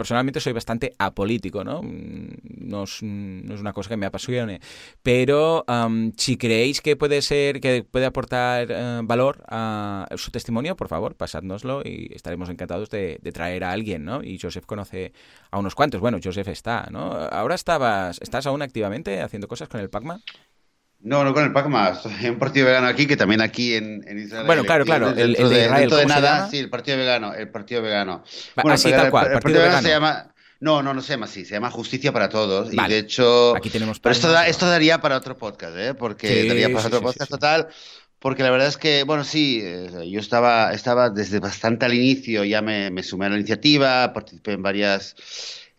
personalmente soy bastante apolítico, ¿no? No es, una cosa que me apasione. Pero si creéis que puede ser, que puede aportar eh, valor a su testimonio, por favor, pasádnoslo y estaremos encantados de, traer a alguien, ¿no? Y Joseph conoce a unos cuantos. Bueno, Joseph está, ¿no? Ahora estabas, ¿estás aún activamente haciendo cosas con el Pacma? No, no con el Pacma. Hay un partido vegano aquí que también aquí en, Israel. Bueno, claro, claro. El, el de, Israel, de nada, sí, el partido vegano. El partido vegano. bueno, así, tal cual. El, partido, vegano, se llama. No, no, no se llama así, se llama Justicia para Todos. Y de hecho. Aquí tenemos. Pero esto, esto daría para otro podcast, ¿eh? Porque daría para otro podcast total. Porque la verdad es que, bueno, sí, eh, yo estaba, estaba desde bastante al inicio, ya me, me sumé a la iniciativa, participé en varias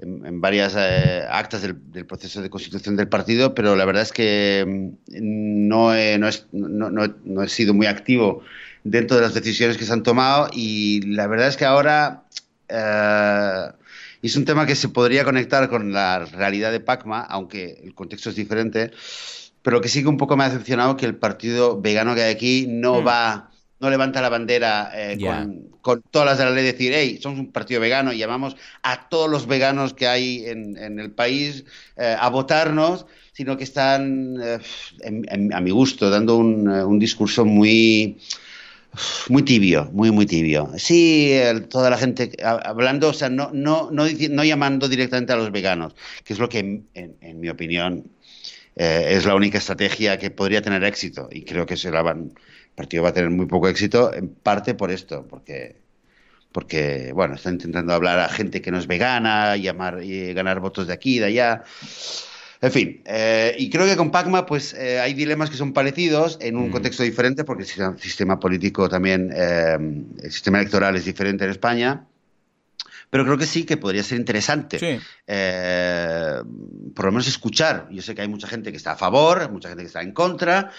en, varias eh, actas del, proceso de constitución del partido, pero la verdad es que mm, no he, no, no, he sido muy activo dentro de las decisiones que se han tomado y la verdad es que ahora eh, es un tema que se podría conectar con la realidad de Pacma, aunque el contexto es diferente, pero que sí que un poco me ha decepcionado que el partido vegano que hay aquí no mm. va no levanta la bandera eh, con, todas las de la ley, decir, hey, somos un partido vegano y llamamos a todos los veganos que hay en, el país eh, a votarnos, sino que están, eh, a mi gusto, dando un, discurso muy muy tibio, muy, muy tibio. Sí, toda la gente hablando, o sea, no, no, no, no, llamando directamente a los veganos, que es lo que, en, mi opinión, es la única estrategia que podría tener éxito. Y creo que se la van, partido va a tener muy poco éxito, en parte por esto, porque, porque bueno, están intentando hablar a gente que no es vegana, llamar y ganar votos de aquí de allá. En fin, eh, y creo que con Pacma pues eh, hay dilemas que son parecidos en un mm. contexto diferente porque el sistema político también, eh, el sistema electoral es diferente en España, pero creo que sí que podría ser interesante por lo menos escuchar. Yo sé que hay mucha gente que está a favor, mucha gente que está en contra,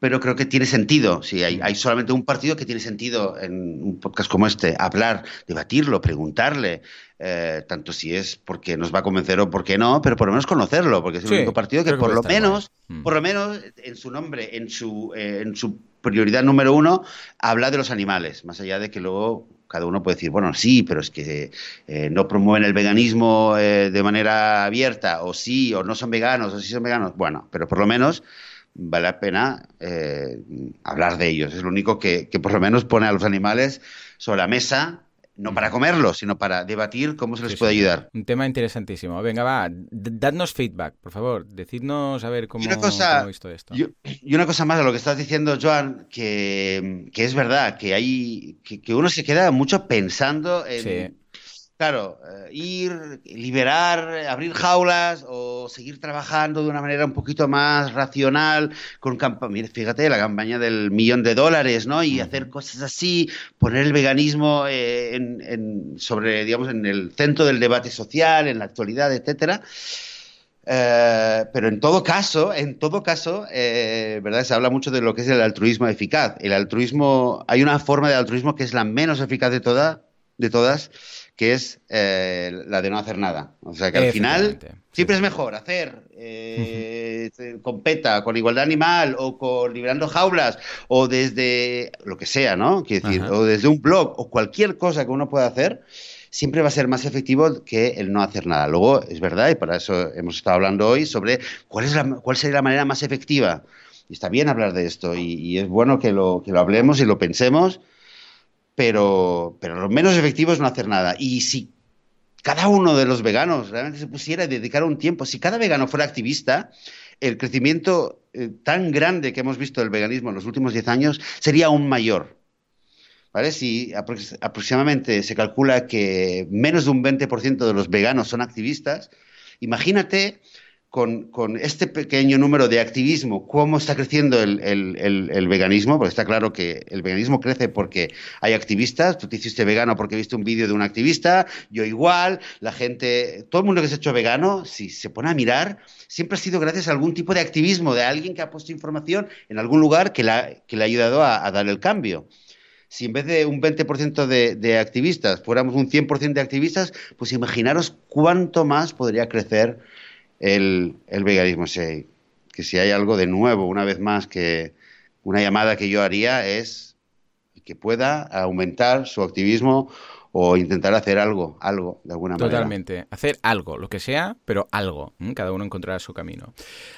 pero creo que tiene sentido. Si hay, hay, solamente un partido que tiene sentido en un podcast como este, hablar, debatirlo, preguntarle, eh, tanto si es porque nos va a convencer o porque no, pero por lo menos conocerlo, porque es el único partido que por lo menos, mm. por lo menos en su nombre, en su, eh, en su prioridad número uno, habla de los animales, más allá de que luego cada uno puede decir, bueno, sí, pero es que eh, no promueven el veganismo de manera abierta, o sí, o no son veganos, o sí son veganos. Bueno, pero por lo menos vale la pena eh, hablar de ellos. Es lo único que, por lo menos pone a los animales sobre la mesa no para comerlos, sino para debatir cómo se les puede ayudar. Un tema interesantísimo. Venga, va, dadnos feedback, por favor. Decidnos a ver cómo, una cosa, visto esto. y una cosa más de lo que estás diciendo, Joan, que, es verdad, que hay que, uno se queda mucho pensando en, Claro, eh, ir, liberar, abrir jaulas o seguir trabajando de una manera un poquito más racional, con mira, fíjate, la campaña del millón de dólares, ¿no? Y hacer cosas así, poner el veganismo eh, en, sobre, digamos, en el centro del debate social, en la actualidad, etcétera. Eh, pero en todo caso, en todo caso, ¿verdad? Se habla mucho de lo que es el altruismo eficaz. El altruismo, hay una forma de altruismo que es la menos eficaz de, toda, de todas, que es eh, la de no hacer nada. O sea que al final siempre es mejor hacer eh, con PETA, con igualdad animal o con liberando jaulas o desde lo que sea, ¿no? Quiero decir, o desde un blog o cualquier cosa que uno pueda hacer, siempre va a ser más efectivo que el no hacer nada. Luego, es verdad, y para eso hemos estado hablando hoy, sobre cuál, es la, cuál sería la manera más efectiva. Y está bien hablar de esto y, y es bueno que lo, que lo hablemos y lo pensemos pero, pero lo menos efectivo es no hacer nada. Y si cada uno de los veganos realmente se pusiera a dedicar un tiempo, si cada vegano fuera activista, el crecimiento eh, tan grande que hemos visto del veganismo en los últimos 10 años sería aún mayor. ¿Vale? Si aproximadamente se calcula que menos de un 20% de los veganos son activistas, imagínate con, este pequeño número de activismo, cómo está creciendo el, veganismo, porque está claro que el veganismo crece porque hay activistas, tú te hiciste vegano porque viste un vídeo de un activista, yo igual, la gente, todo el mundo que se ha hecho vegano, si se pone a mirar, siempre ha sido gracias a algún tipo de activismo, de alguien que ha puesto información en algún lugar que, le ha ayudado a, dar el cambio. Si en vez de un 20% de, de, activistas fuéramos un 100% de activistas, pues imaginaros cuánto más podría crecer el, el veganismo. que si hay algo de nuevo, una vez más, que una llamada que yo haría es que pueda aumentar su activismo o intentar hacer algo, algo, de alguna manera. Totalmente. Hacer algo, lo que sea, pero algo. Cada uno encontrará su camino.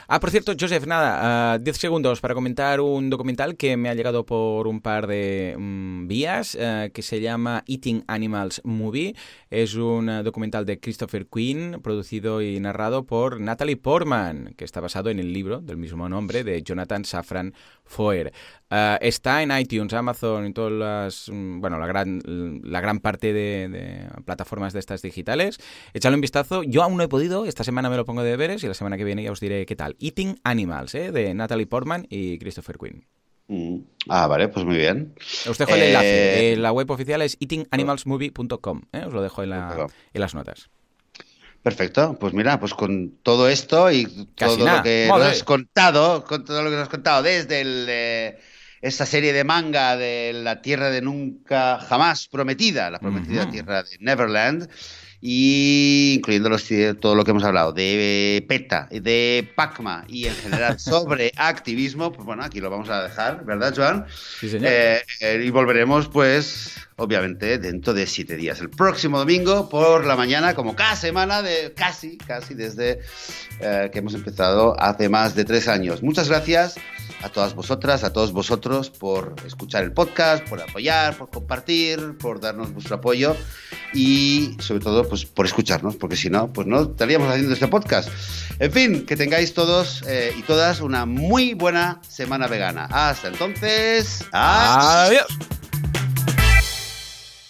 Ah, por cierto, Joseph, nada, 10 ah, segundos para comentar un documental que me ha llegado por un par de mm, vías, eh, que se llama Eating Animals Movie. Es un eh, documental de Christopher Quinn, producido y narrado por Natalie Portman, que está basado en el libro del mismo nombre de Jonathan Safran Foer. Ah, está en iTunes, Amazon y todas las, mm, bueno, la gran, la gran parte de, plataformas de estas digitales. Échale un vistazo. Yo aún no he podido, esta semana me lo pongo de deberes y la semana que viene ya os diré qué tal. Eating Animals, ¿eh? de Natalie Portman y Christopher Quinn. Mm. Ah, vale, pues muy bien. Os dejo el enlace. Eh, la web oficial es eatinganimalsmovie.com. ¿eh? Os lo dejo en, en las notas. Perfecto, pues mira, pues con todo esto y todo lo que nos has contado, con todo lo que nos has contado desde el, esa serie de manga de la tierra de nunca jamás prometida, la prometida tierra de Neverland, y incluyendo los, todo lo que hemos hablado de PETA, de PACMA y en general sobre activismo, pues bueno, aquí lo vamos a dejar, ¿verdad, Joan? Sí, señor. Eh, eh, y volveremos, pues, obviamente, dentro de siete días. El próximo domingo por la mañana, como cada semana, de casi, casi desde eh, que hemos empezado hace más de tres años. Muchas gracias a todas vosotras, a todos vosotros por escuchar el podcast, por apoyar, por compartir, por darnos vuestro apoyo y sobre todo pues por escucharnos, porque si no, pues no estaríamos haciendo este podcast. En fin, que tengáis todos eh, y todas una muy buena semana vegana. Hasta entonces, adiós.